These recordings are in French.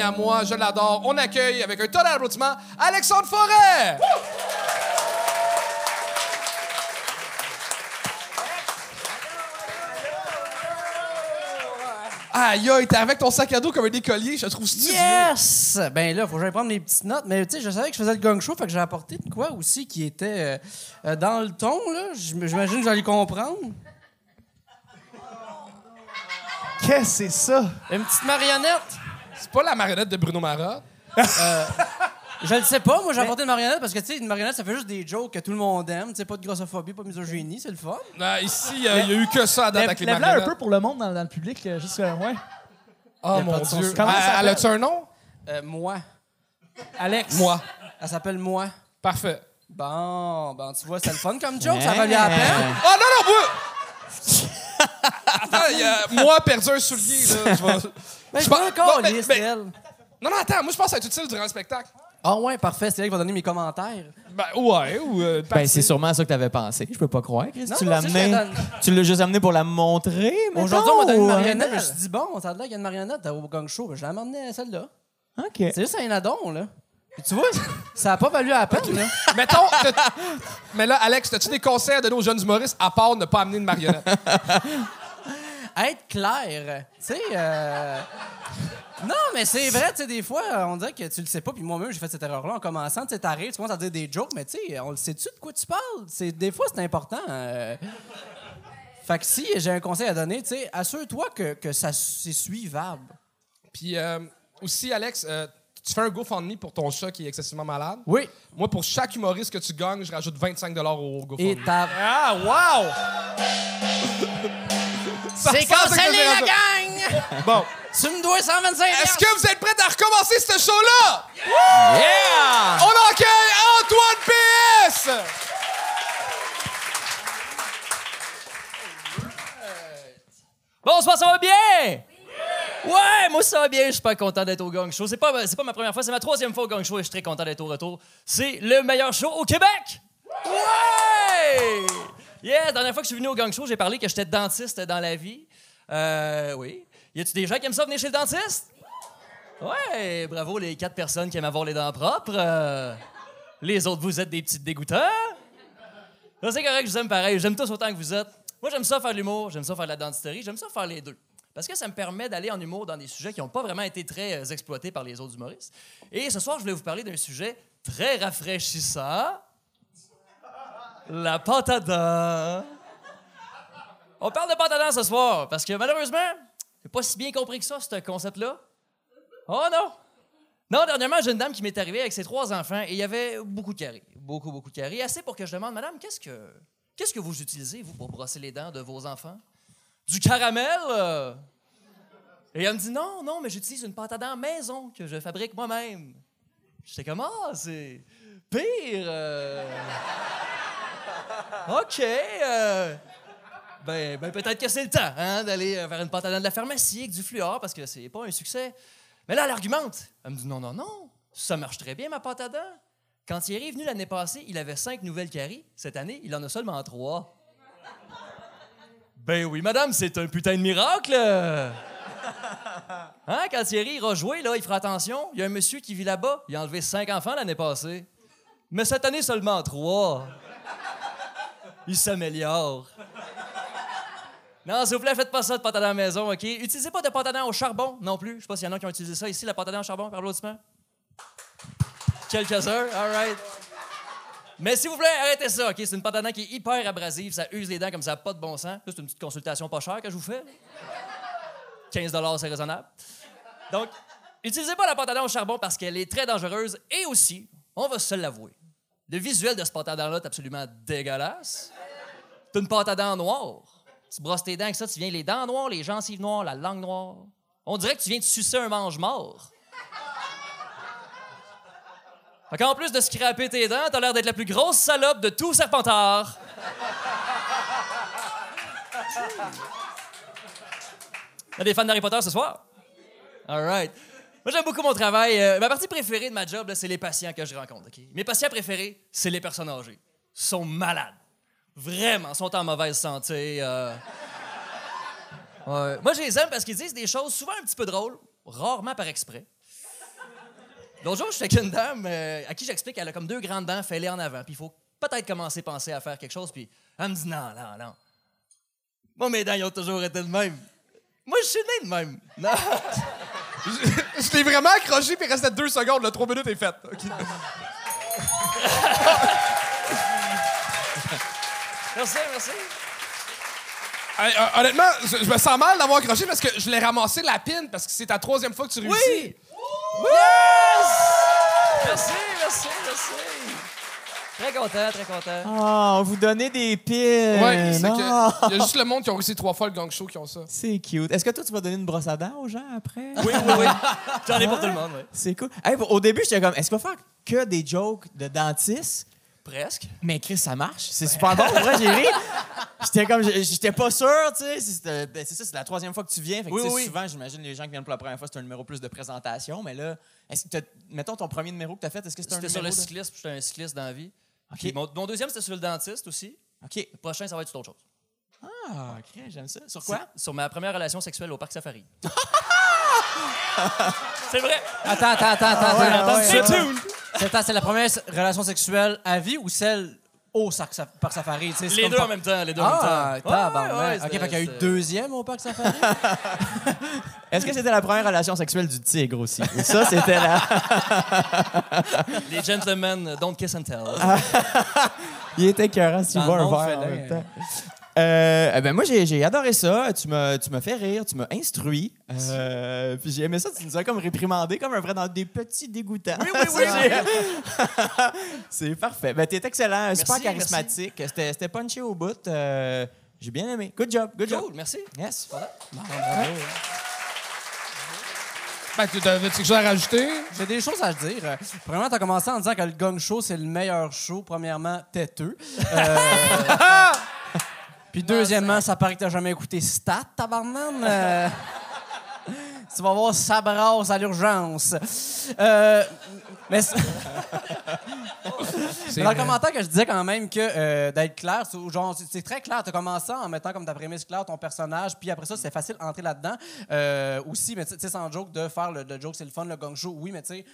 ami à moi, je l'adore. On accueille avec un tonnerre d'applaudissements Alexandre Forêt! Aïe, aïe, t'es avec ton sac à dos comme un écolier, je te trouve studieux. Yes! Ben là, faut que j'aille prendre mes petites notes. Mais tu sais, je savais que je faisais le gang show, fait que j'ai apporté de quoi aussi qui était euh, euh, dans le ton, là. J'im- J'imagine que allez comprendre. Qu'est-ce que c'est ça? Une petite marionnette. C'est pas la marionnette de Bruno Marat. Je le sais pas, moi j'ai apporté une marionnette parce que tu sais, une marionnette ça fait juste des jokes que tout le monde aime. Tu sais, pas de grossophobie, pas de misogynie, c'est le fun. Ah, ici, euh, il y a eu que ça à date avec les Lève-la un marionnettes. peu pour le monde dans, dans le public, euh, juste euh, ouais. Oh mon Dieu. sens. Comment ça Elle- Elle s'appelle? a-tu un nom? Euh, moi. Alex. Moi. Elle s'appelle moi. Parfait. Bon, ben tu vois, c'est le fun comme joke, ça valait la peine. Oh non, non, moi! Attends, il y a moi perdu un soulier, là. Je vais- Ben, Je je pense- pas encore. Non, non, attends, moi je pense que ça va être utile durant le spectacle. Ah ouais, parfait, c'est elle qui va donner mes commentaires. Ben, ouais, ou. euh, Ben, c'est sûrement ça que t'avais pensé. Je peux pas croire, Chris. Non, tu non, l'as c'est amené. juste donne- Tu l'as juste amené pour la montrer, mettons, Aujourd'hui, on m'a donné une ou, marionnette, je me suis dit, bon, ça a l'air qu'il y a une marionnette au gang show. Ben, je l'ai amené celle-là. OK. C'est juste un addon, là. Puis tu vois, ça a pas valu la peine, là. Mettons. t'as- Mais là, Alex, as-tu des conseils à donner aux jeunes humoristes à part ne pas amener une marionnette? Être clair, tu sais. euh, Non, mais c'est vrai, tu sais, des fois, on dirait que tu le sais pas, puis moi-même, j'ai fait cette erreur-là en commençant. Tu sais, t'arrives, tu commences à dire des jokes, mais tu sais, on le sait-tu de quoi tu parles? C'est- Des fois, c'est important. euh. Fait que si j'ai un conseil à donner, tu sais, assure-toi que, que ça c'est suivable. Puis euh, aussi, Alex, euh, tu fais un GoFundMe pour ton chat qui est excessivement malade. Oui. Moi, pour chaque humoriste que tu gagnes, je rajoute 25 au Et GoFundMe. ta... Ah, wow! C'est cancellé, la gang! Bon. Tu me dois 125 Est-ce que vous êtes prêts à recommencer ce show-là? Yeah! On accueille Antoine PS! Bonsoir, ça va bien? Ouais, moi ça va bien, je suis super content d'être au Gang Show. C'est pas, c'est pas ma première fois, c'est ma troisième fois au Gang Show et je suis très content d'être au retour. C'est le meilleur show au Québec! Ouais! Yeah, la dernière fois que je suis venu au Gang Show, j'ai parlé que j'étais dentiste dans la vie. Euh, oui. Y a-tu des gens qui aiment ça venir chez le dentiste? Ouais, bravo les quatre personnes qui aiment avoir les dents propres. Euh, les autres, vous êtes des petites dégoûtants. Là, c'est correct, je vous aime pareil. J'aime tous autant que vous êtes. Moi, j'aime ça faire l'humour, j'aime ça faire de la dentisterie, j'aime ça faire les deux. Parce que ça me permet d'aller en humour dans des sujets qui n'ont pas vraiment été très euh, exploités par les autres humoristes. Et ce soir, je voulais vous parler d'un sujet très rafraîchissant. La dents. On parle de dents ce soir, parce que malheureusement, j'ai pas si bien compris que ça, ce concept-là. Oh non! Non, dernièrement, j'ai une dame qui m'est arrivée avec ses trois enfants et il y avait beaucoup de carrés. Beaucoup, beaucoup de carrés. Assez pour que je demande, Madame, qu'est-ce que, qu'est-ce que vous utilisez, vous, pour brosser les dents de vos enfants? Du caramel? Et elle me dit, non, non, mais j'utilise une pâte à maison que je fabrique moi-même. J'étais comme, ah, c'est pire. euh. OK. euh. Ben, ben peut-être que c'est le temps hein, d'aller euh, vers une pâte à dents de la pharmacie avec du fluor parce que c'est pas un succès. Mais là, elle argumente. Elle me dit non, non, non, ça marche très bien, ma pâte à dents. Quand il est venu l'année passée, il avait cinq nouvelles caries. Cette année, il en a seulement trois. Ben oui, madame, c'est un putain de miracle. Hein, quand Thierry ira jouer, là, il fera attention. Il y a un monsieur qui vit là-bas. Il a enlevé cinq enfants l'année passée. Mais cette année, seulement trois. Il s'améliore. Non, s'il vous plaît, faites pas ça de pâte à la maison, OK? Utilisez pas de pâte à au charbon non plus. Je sais pas s'il y en a qui ont utilisé ça ici, la pâte à au charbon, par applaudissement. Quelques-uns, all right. Mais s'il vous plaît, arrêtez ça, OK? C'est une pâte à qui est hyper abrasive, ça use les dents comme ça, pas de bon sens. C'est une petite consultation pas chère que je vous fais. 15 c'est raisonnable. Donc, utilisez pas la pâte à au charbon parce qu'elle est très dangereuse et aussi, on va se l'avouer, le visuel de ce pâte à dents-là est absolument dégueulasse. C'est une pâte à dents noire. Tu brosses tes dents avec ça, tu viens les dents noires, les gencives noires, la langue noire. On dirait que tu viens de sucer un mange-mort. Fait qu'en plus de scraper tes dents, t'as l'air d'être la plus grosse salope de tout Serpentard. Y'a des fans d'Harry Potter ce soir? All right. Moi, j'aime beaucoup mon travail. Euh, ma partie préférée de ma job, c'est les patients que je rencontre. ok? Mes patients préférés, c'est les personnes âgées. Ils sont malades. Vraiment, ils sont en mauvaise santé. euh. Moi, je les aime parce qu'ils disent des choses souvent un petit peu drôles, rarement par exprès. L'autre jour, je suis avec une dame euh, à qui j'explique qu'elle a comme deux grandes dents fêlées en avant, puis il faut peut-être commencer à penser à faire quelque chose, puis elle me dit non, non, non. Moi, mes dents, ils ont toujours été de même. Moi, je suis né de même. Non. Je t'ai vraiment accroché, puis il restait deux secondes. Le trois minutes est fait. OK. Merci, merci. Euh, honnêtement, je, je me sens mal d'avoir accroché parce que je l'ai ramassé la pine parce que c'est ta troisième fois que tu réussis. Oui! Yes! Merci, merci, merci. Très content, très content. Oh, on vous donnait des piles. Ouais, c'est Non. que. Il y a juste le monde qui ont réussi trois fois le gang show qui ont ça. C'est cute. Est-ce que toi, tu vas donner une brosse à dents aux gens après? Oui, oui, oui. J'en ai pour tout le monde, oui. C'est cool. Hey, au début, j'étais comme, est-ce qu'on va faire que des jokes de dentiste? Presque. Mais Chris, ça marche. C'est super bon. Pour vrai, j'ai ri. J'étais comme, j'étais pas sûr, tu sais. si c'était- ben, C'est ça, c'est la troisième fois que tu viens. Fait que, Oui, tu sais, oui. souvent, j'imagine les gens qui viennent pour la première fois, c'est un numéro plus de présentation. Mais là, est-ce que mettons ton premier numéro que t'as fait, est-ce que c'est un C'était numéro? sur le de- cyclisme, j'étais un cycliste dans la vie. OK. Puis Mon, mon deuxième, c'était sur le dentiste aussi. OK. Le prochain, ça va être sur autre chose. Ah, OK, j'aime ça. Sur quoi? Sur ma première relation sexuelle au parc safari. c'est vrai. Attends, attends, attends, attends. attends. ouais, c'est- attends, c'est la première relation sexuelle à vie ou celle au parc safari? Les deux en même temps, les deux Ah, en même temps. tabarnak. Ouais, ouais, OK, fait qu'il y a eu deuxième au parc safari? Est-ce que c'était la première relation sexuelle du tigre aussi? Ou ça, c'était la. Les gentlemen don't kiss and tell. Il était écœurant si tu vois le un verre en même temps. Euh, eh ben moi, j'ai j'ai adoré ça. Tu m'as tu m'as fait rire, tu m'as instruit. Euh, puis j'ai aimé ça, tu nous as comme réprimandé comme un vrai dans des petits dégoûtants. Oui, oui, oui. C'est parfait. Ben, t'es excellent, super charismatique. C'était c'était punché au bout. Euh, j'ai bien aimé. Good job, good job. Cool, merci. Yes. Ben, tu avais quelque chose à rajouter? J'ai des choses à te dire. Euh, Premièrement, tu as commencé en disant que le Gong Show, c'est le meilleur show. Premièrement, têteux. Euh, Puis deuxièmement, ça paraît que t'as jamais écouté Stat, tabarnan. Euh, tu vas voir ça brasse à l'urgence. Euh, mais dans le commentaire que je disais quand même que euh, d'être clair, c'est très clair. Tu as commencé en mettant comme ta prémisse claire ton personnage, puis après ça, c'est facile d'entrer là-dedans. Euh, aussi, mais tu sais, sans joke, de faire le, le joke, c'est le fun, le gong show, oui, mais tu sais.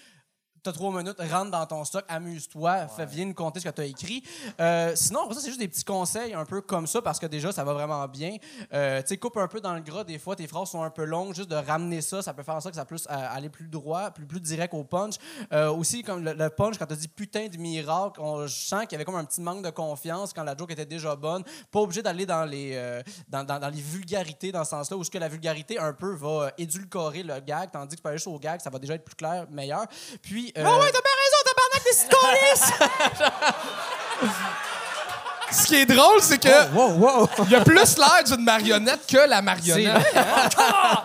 T'as trois minutes, rentre dans ton stock, amuse-toi, fais, viens nous compter ce que tu as écrit. Euh, sinon, après ça, c'est juste des petits conseils un peu comme ça parce que déjà, ça va vraiment bien. Euh, tu sais, coupe un peu dans le gras, des fois, tes phrases sont un peu longues, juste de ramener ça, ça peut faire en sorte que ça puisse euh, aller plus droit, plus, plus direct au punch. Euh, aussi, comme le, le punch, quand tu dit putain de miracle, on, je sens qu'il y avait comme un petit manque de confiance quand la joke était déjà bonne. Pas obligé d'aller dans les dans, dans- dans les vulgarités dans ce sens-là, où ce que la vulgarité un peu va édulcorer le gag, tandis que pas juste au gag, ça va déjà être plus clair, meilleur. Puis. Euh, Ah ouais, t'as bien raison, tabarnak des Ce qui est drôle, c'est que Wow, wow. il y a plus l'air d'une marionnette que la c'est marionnette. vrai, hein?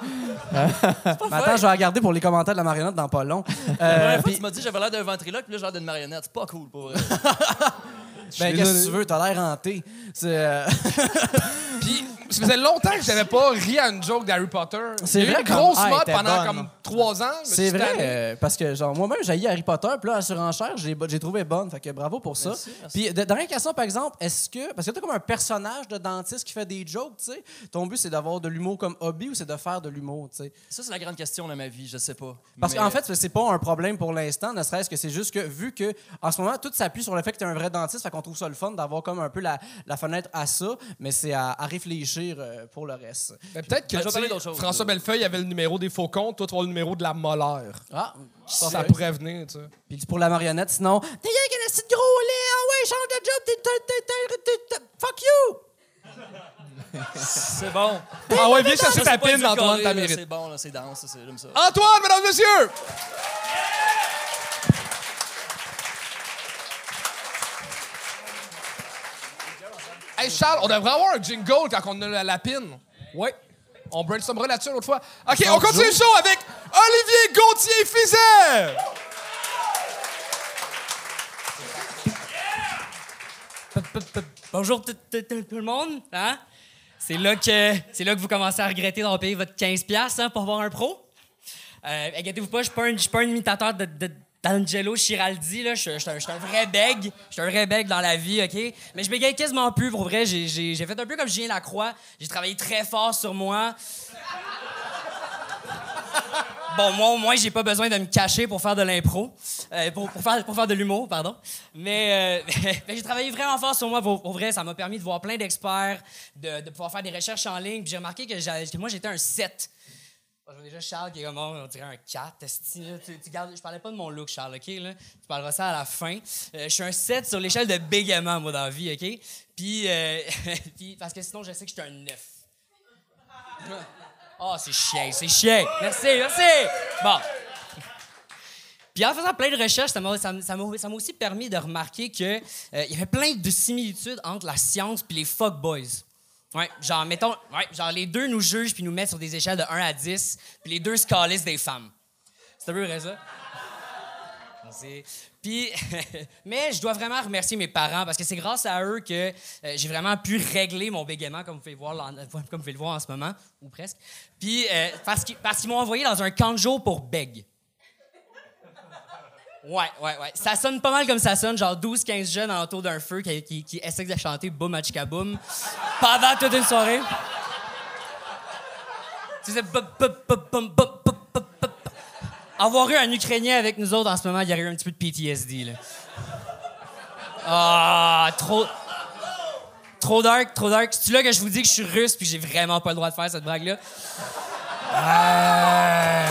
Mais attends, je vais regarder pour les commentaires de la marionnette dans pas long. Euh, La première fois, puis- tu m'as dit que j'avais l'air d'un ventriloque, puis là, j'ai l'air d'une marionnette. C'est pas cool, pour vrai. Ben, qu'est-ce que tu veux? T'as l'air hanté. C'est, euh, Puis, ça faisait longtemps que j'avais pas ri à une joke d'Harry Potter. C'est eu vrai une comme- grosse Ah, elle mode pendant bonne. comme trois ans. C'est vrai, euh, parce que genre moi-même j'ai Harry Potter, puis là, à surenchère, j'ai j'ai trouvé bonne. Fait que bravo pour ça. Merci, merci. Puis, de- dernière question, par exemple, est-ce que. Parce que t'as comme un personnage de dentiste qui fait des jokes, tu sais. Ton but, c'est d'avoir de l'humour comme hobby ou c'est de faire de l'humour, tu sais? Ça, c'est la grande question de ma vie, je sais pas. Parce Mais- qu'en fait, c'est pas un problème pour l'instant, ne serait-ce que c'est juste que vu que en ce moment, tout s'appuie sur le fait que tu es un vrai dentiste, fait qu'on trouve ça le fun d'avoir comme un peu la, la fenêtre à ça, mais c'est à, à réfléchir euh, pour le reste. Ben, peut-être que Ben, tu sais, François. Bellefeuille avait le numéro des faucons, toi, tu vas le numéro de la molaire. Ah, Ça, ça pourrait venir, tu sais. Puis pour la marionnette, sinon, t'es rien qu'un petit gros lait, ah ouais, change de job, t'es, fuck you! C'est bon. Ah ouais, viens chercher Ça, ta pine, Antoine, ta là, mérite. C'est bon, là, c'est dense, c'est- j'aime ça. Antoine, mesdames, messieurs! Hey Charles, on devrait avoir un jingle quand on a la lapine. Oui. On brainstormera là-dessus l'autre fois. OK, on continue le show avec Olivier Gauthier-Fizet! Bonjour tout, tout- tout- tout le monde. Hein? C'est là que c'est là que vous commencez à regretter d'avoir payé votre 15$ hein, pour avoir un pro. Euh, inquiétez-vous pas, je suis pas, un- je suis pas un imitateur de, de- d'Angelo Chiraldi. Là. Je, suis- un, vrai bègue. Je suis un vrai bègue dans la vie, OK? Mais je bégaye quasiment plus, pour vrai. J'ai, fait un peu comme Julien Lacroix. J'ai travaillé très fort sur moi. Bon, moi, au moins, j'ai pas besoin de me cacher pour faire de l'impro. Euh, pour, faire, faire de l'humour, pardon. Mais, euh, mais j'ai travaillé vraiment fort sur moi. Pour, vrai, ça m'a permis de voir plein d'experts, de, pouvoir faire des recherches en ligne. Puis j'ai remarqué que, que moi, j'étais un 7. Je vois déjà Charles qui est comme, oh, on dirait un 4. esti, là. Tu, tu gardes, je parlais pas de mon look, Charles, OK? Là? Tu parleras ça à la fin. Euh, je suis un 7 sur l'échelle de bégaiement, moi, dans la vie, OK? Puis, euh, puis, parce que sinon, je sais que je suis un 9. Oh, c'est chien, c'est chien. Merci, merci. Bon. Puis en faisant plein de recherches, ça m'a ça ça aussi permis de remarquer qu'il y avait plein de similitudes entre la science puis les fuckboys. Ouais, genre, mettons, ouais, genre, les deux nous jugent puis nous mettent sur des échelles de 1 à 10, puis les deux se des femmes. C'est un peu vrai, ça? Puis, mais je dois vraiment remercier mes parents parce que c'est grâce à eux que euh, j'ai vraiment pu régler mon bégaiement, comme vous pouvez, le voir en ce moment, ou presque. Puis, euh, parce qu'ils m'ont envoyé dans un camp de jour pour beg. Ouais, ouais, ouais. Ça sonne pas mal comme ça sonne, genre 12-15 jeunes autour d'un feu qui, qui, essaient de chanter Boum à Boum pendant toute une soirée. Tu sais, avoir eu un Ukrainien avec nous autres en ce moment, il y aurait eu un petit peu de PTSD, là. Ah, oh, trop. Trop dark, trop dark. C'est-tu là que je vous dis que je suis russe puis j'ai vraiment pas le droit de faire cette blague-là? Euh...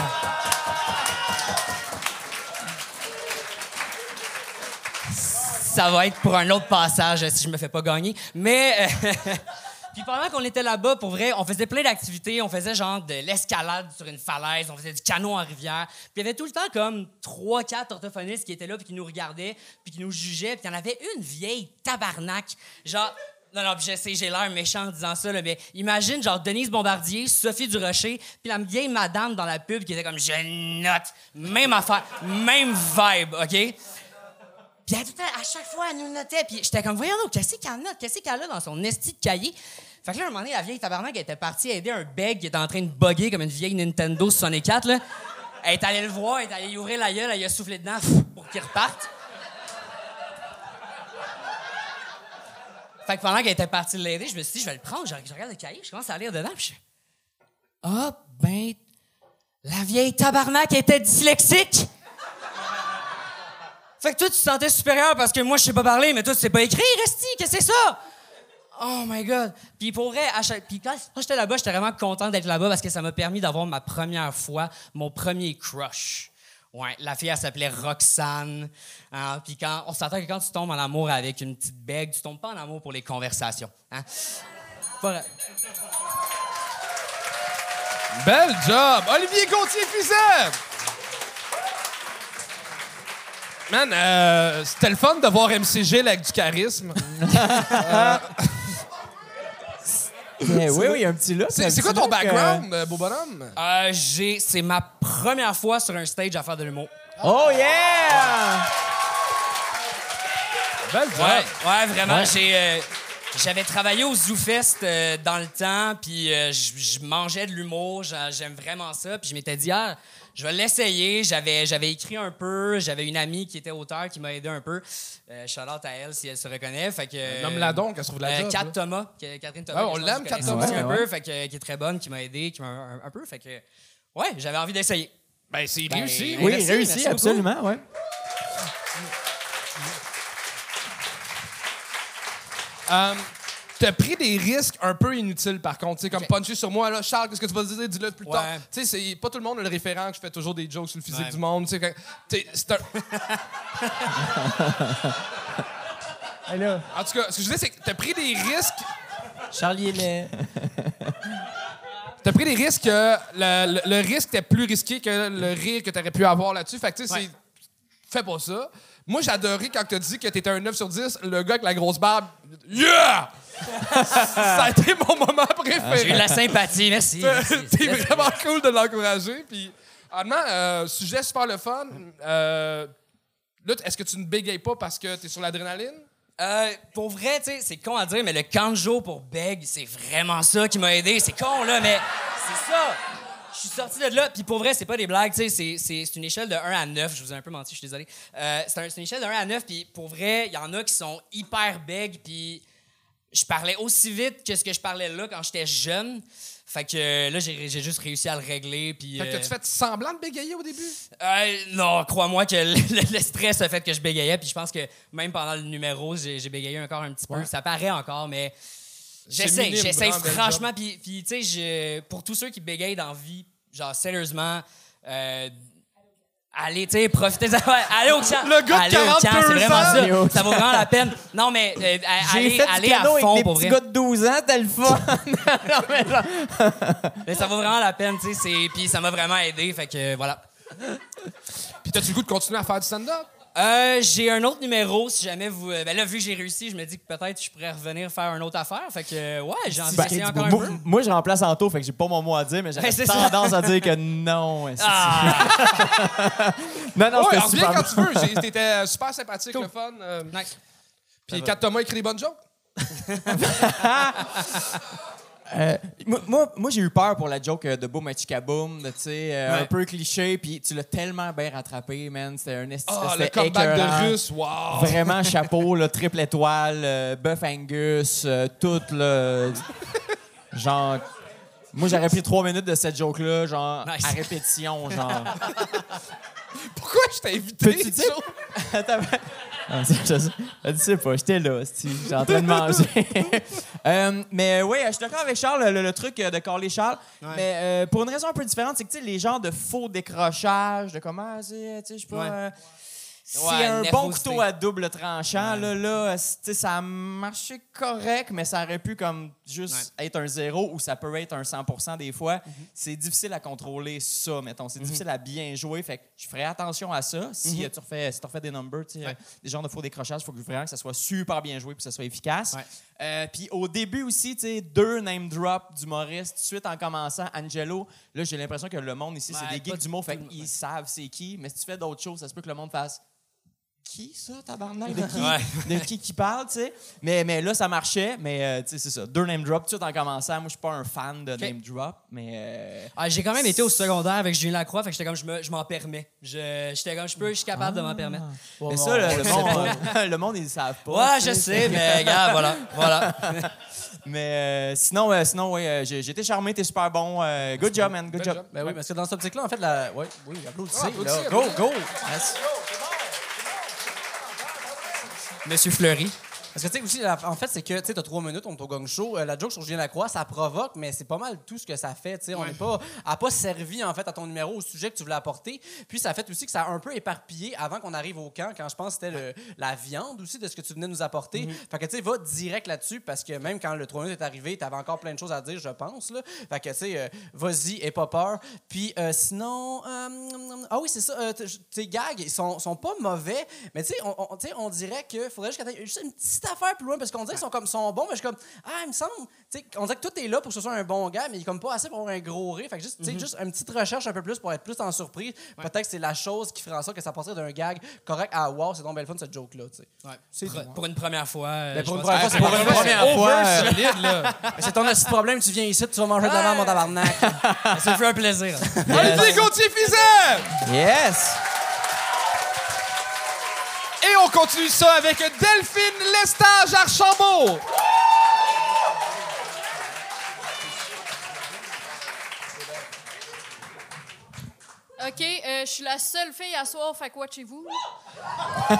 Ça va être pour un autre passage si je me fais pas gagner. Mais. euh, Puis pendant qu'on était là-bas, pour vrai, on faisait plein d'activités. On faisait genre de l'escalade sur une falaise, on faisait du canot en rivière. Puis il y avait tout le temps comme trois, quatre orthophonistes qui étaient là, puis qui nous regardaient, puis qui nous jugeaient. Puis il y en avait une vieille tabarnak. Genre, non, non, je sais, j'ai l'air méchant en disant ça, là, mais imagine, genre, Denise Bombardier, Sophie Durocher, puis la vieille madame dans la pub qui était comme, je note. Même affaire, même vibe, OK? À chaque fois, elle nous notait. Puis j'étais comme, voyons donc, qu'est-ce qu'elle note? Qu'est-ce qu'elle a dans son esti de cahier? Fait que là, un moment donné, la vieille tabarnak, était partie aider un beg qui était en train de bugger comme une vieille Nintendo 64, là. Elle est allée le voir, elle est allée ouvrir la gueule, elle a soufflé dedans pour qu'il reparte. Fait que pendant qu'elle était partie l'aider, je me suis dit, je vais le prendre. Je, regarde le cahier, je commence à lire dedans, puis je Ah, ben, la vieille tabarnak était dyslexique! Fait que toi, tu te sentais supérieur parce que moi, je sais pas parler, mais toi, tu sais pas écrire, Resti, qu'est-ce que c'est ça? Oh my God! Puis pour vrai, puis quand, j'étais là-bas, j'étais vraiment content d'être là-bas parce que ça m'a permis d'avoir ma première fois, mon premier crush. Ouais, la fille, elle s'appelait Roxane. Hein? Puis quand, on s'entend que quand tu tombes en amour avec une petite bègue, tu tombes pas en amour pour les conversations. Hein? Pas. Bel job! Olivier Gauthier-Fizet! Man, euh, c'était le fun de voir MCG avec du charisme. Eh oui, oui, un petit là. C'est c'est quoi ton background, euh, beau bonhomme? Euh, j'ai, c'est ma première fois sur un stage à faire de l'humour. Oh yeah! Bel job! Ouais, ouais, vraiment. J'ai, euh, j'avais travaillé au ZooFest euh, dans le temps, puis euh, je mangeais de l'humour, j'a- j'aime vraiment ça, puis je m'étais dit, ah, je vais l'essayer. J'avais, j'avais écrit un peu, j'avais une amie qui était auteur qui m'a aidé un peu. Euh, out à elle si elle se reconnaît. Fait que, Nomme-la donc, elle se trouve de la euh, job, Kat là. Thomas, que- Catherine Thomas. Ouais, on que je l'aime, que Kat connaissez Thomas. aussi un Ouais, peu, fait que, qui est très bonne, qui m'a aidé, qui m'a un, un peu. Fait que, ouais, j'avais envie d'essayer. Ben, c'est réussi. Ben, Oui, Merci, réussi, merci beaucoup. absolument, ouais. Euh, T'as pris des risques un peu inutiles, par contre. Tu sais, comme puncher sur moi, là, Charles, qu'est-ce que tu vas dire? Dis-le plus tard. Ouais. Tu sais, c'est pas tout le monde a le référent que je fais toujours des jokes sur le physique Ouais. du monde. Tu sais, quand- t'es- c'est un- En tout cas, ce que je veux dire, c'est que t'as pris des risques. Charlie est laid. T'as pris des risques que le, le- le risque était plus risqué que le rire que t'aurais pu avoir là-dessus. Fait que, tu sais, Ouais. c'est. Fais pas ça. Moi, j'ai adoré quand t'as dit que t'étais un 9 sur 10, le gars avec la grosse barbe. Yeah! Ça a été mon moment préféré. J'ai eu de la sympathie, merci. T'es vraiment cool de l'encourager. Puis, honnêtement, euh, sujet super le fun. Euh, là, est-ce que tu ne bégayes pas parce que t'es sur l'adrénaline? Euh, pour vrai, tu sais, c'est con à dire, mais le jour pour Beg, c'est vraiment ça qui m'a aidé. C'est con, là, mais c'est ça. Je suis sorti de là, puis pour vrai, c'est pas des blagues, tu sais, c'est- c'est c'est une échelle de 1 à 9. Je vous ai un peu menti, je suis désolé. Euh, c'est un- c'est une échelle de 1 à 9, puis pour vrai, il y en a qui sont hyper beg, puis je parlais aussi vite que ce que je parlais là quand j'étais jeune. Fait que euh, là, j'ai juste réussi à le régler. Puis, Fait que euh, t'as-tu fait semblant de bégayer au début? euh, non, crois-moi que le, le- le stress a fait que je bégayais. Puis je pense que même pendant le numéro, j'ai bégayé encore un petit peu. Ça paraît encore, mais j'essaie, j'essaie franchement. Puis, puis, tu sais, pour tous ceux qui bégayent dans la vie, genre sérieusement, euh, allez, tu sais, profitez. ouais, allez au camp. Le gars de Allez au camp, 42 c'est vraiment ans. Allez au ça. Ça vaut vraiment la peine. Non, mais euh, allez, fait du allez à piano fond avec des pour petits vrai. gars de 12 ans, t'as le fun. Mais ça vaut vraiment la peine, tu sais. c'est- Puis ça m'a vraiment aidé, fait que voilà. Puis t'as-tu le goût de continuer à faire du stand-up? Euh, j'ai un autre numéro si jamais vous. euh, Ben là, vu que j'ai réussi, je me dis que peut-être je pourrais revenir faire une autre affaire. Fait que, euh, ouais, j'ai envie d'essayer encore un moi, peu. moi, je remplace Anto, fait que j'ai pas mon mot à dire, mais ça. tendance à dire que non. Ah! Non, non, Ouais, c'était super quand tu veux. J'ai- T'étais super sympathique, le fun. euh, Nice. Puis quand Thomas écrit des bonnes jokes. Euh, moi, moi, j'ai eu peur pour la joke euh, de Boom Chikaboom, tu sais, euh, Ouais. un peu cliché, puis tu l'as tellement bien rattrapé, man. C'était un esti- Ah, le c'était comeback écœurant. de Russe, wow! Vraiment chapeau, là, triple étoile, euh, bœuf Angus, tout, là. genre. Moi, j'aurais pris trois minutes de cette joke-là, genre, Nice. à répétition, genre. Pourquoi je t'ai invité? Peux-tu dire-? Attends, c'est- je, sais- je sais pas, j'étais là, j'étais en train de manger. Euh, mais oui, je suis d'accord avec Charles, le, le truc euh, de caler Charles. Mais euh, pour une raison un peu différente, c'est que tu sais, les genres de faux décrochages, de comment, tu sais, tu sais, je sais pas. Ouais. C'est Ouais, un bon couteau à double tranchant, là, là, sais, ça a marché correct, mais ça aurait pu comme juste être un zéro ou ça peut être un 100 des fois. Mhm. C'est difficile à contrôler ça, mettons. C'est difficile à bien jouer. Fait que je ferais attention à ça. Si Mhm. euh, tu refais, si refais des numbers, euh, des genres de faux décrochages, il faut que vraiment que ça soit super bien joué puis que ça soit efficace. Ouais. Euh, puis au début aussi, tu sais, deux name drop d'humoristes, tout de suite en commençant, Angelo. Là, j'ai l'impression que le monde ici, c'est Ouais, des geeks d'humour, fait qu'ils savent c'est qui. Mais si tu fais d'autres choses, ça se peut que le monde fasse qui ça, tabarnak? De qui, Ouais. de qui qui parle, tu sais? Mais, mais là, ça marchait, mais euh, tu sais, c'est ça. Deux name drop, tout en commençant. Moi, je suis pas un fan de name drop, mais. euh, Ah, j'ai quand même été au secondaire avec Julien Lacroix, fait que j'étais comme, je me- je m'en permets. Je- J'étais comme, je peux, je suis capable de m'en permettre. mais ça, le, le monde, euh, le monde, ils le savent pas. Ouais, je sais. mais regarde, voilà, voilà. Mais euh, sinon, euh, sinon ouais, euh, j'ai été charmé, t'es super bon. Euh, good job, man, good Good job. job. Ben oui, parce que dans cette optique-là, en fait, la. Oui, oui, applaudissez. Ah, applaudissez, là. Go, go! Merci. Monsieur Fleury. Parce que, tu sais, aussi, la- en fait, c'est que, tu sais, t'as trois minutes, on est au gang show. Euh, la joke sur Julien Lacroix, ça provoque, mais c'est pas mal tout ce que ça fait, tu sais. On n'est pas, a pas servi, en fait, à ton numéro, au sujet que tu voulais apporter. Puis, ça a fait aussi que ça a un peu éparpillé avant qu'on arrive au camp, quand je pense que c'était la viande aussi de ce que tu venais nous apporter. Fait que, tu sais, va direct là-dessus, parce que même quand le 3 minutes est arrivé, t'avais encore plein de choses à dire, je pense, là. Fait que, tu sais, euh, vas-y, et pas peur. Puis, euh, sinon, ah oui, c'est ça, tes gags, ils sont, sont pas mauvais, mais tu sais, on, dirait qu'il faudrait juste, juste une petite affaire plus loin, parce qu'on dirait qu'ils sont comme sont bons, mais je suis comme, ah, il me semble, tu sais, on dirait que tout est là pour que ce soit un bon gars, mais il est comme pas assez pour avoir un gros rire. Fait que juste, sais, juste une petite recherche un peu plus pour être plus en surprise. Peut-être que c'est la chose qui ferait en sorte que ça passerait d'un gag correct à wow, c'est donc belle fun cette joke-là, tu sais. C'est Pour, pour une première fois. euh, Ben, pour je une première fois, Ah, c'est pour une première fois. euh, solide, là. Mais C'est ton petit problème, tu viens ici, tu vas manger de la merde, mon tabarnak. Ça me fait un plaisir. Olivier Gauthier-Fizet! Yes! On continue ça avec Delphine Lestage Archambault. OK, euh, je suis la seule fille à soir, fait quoi chez vous? OK,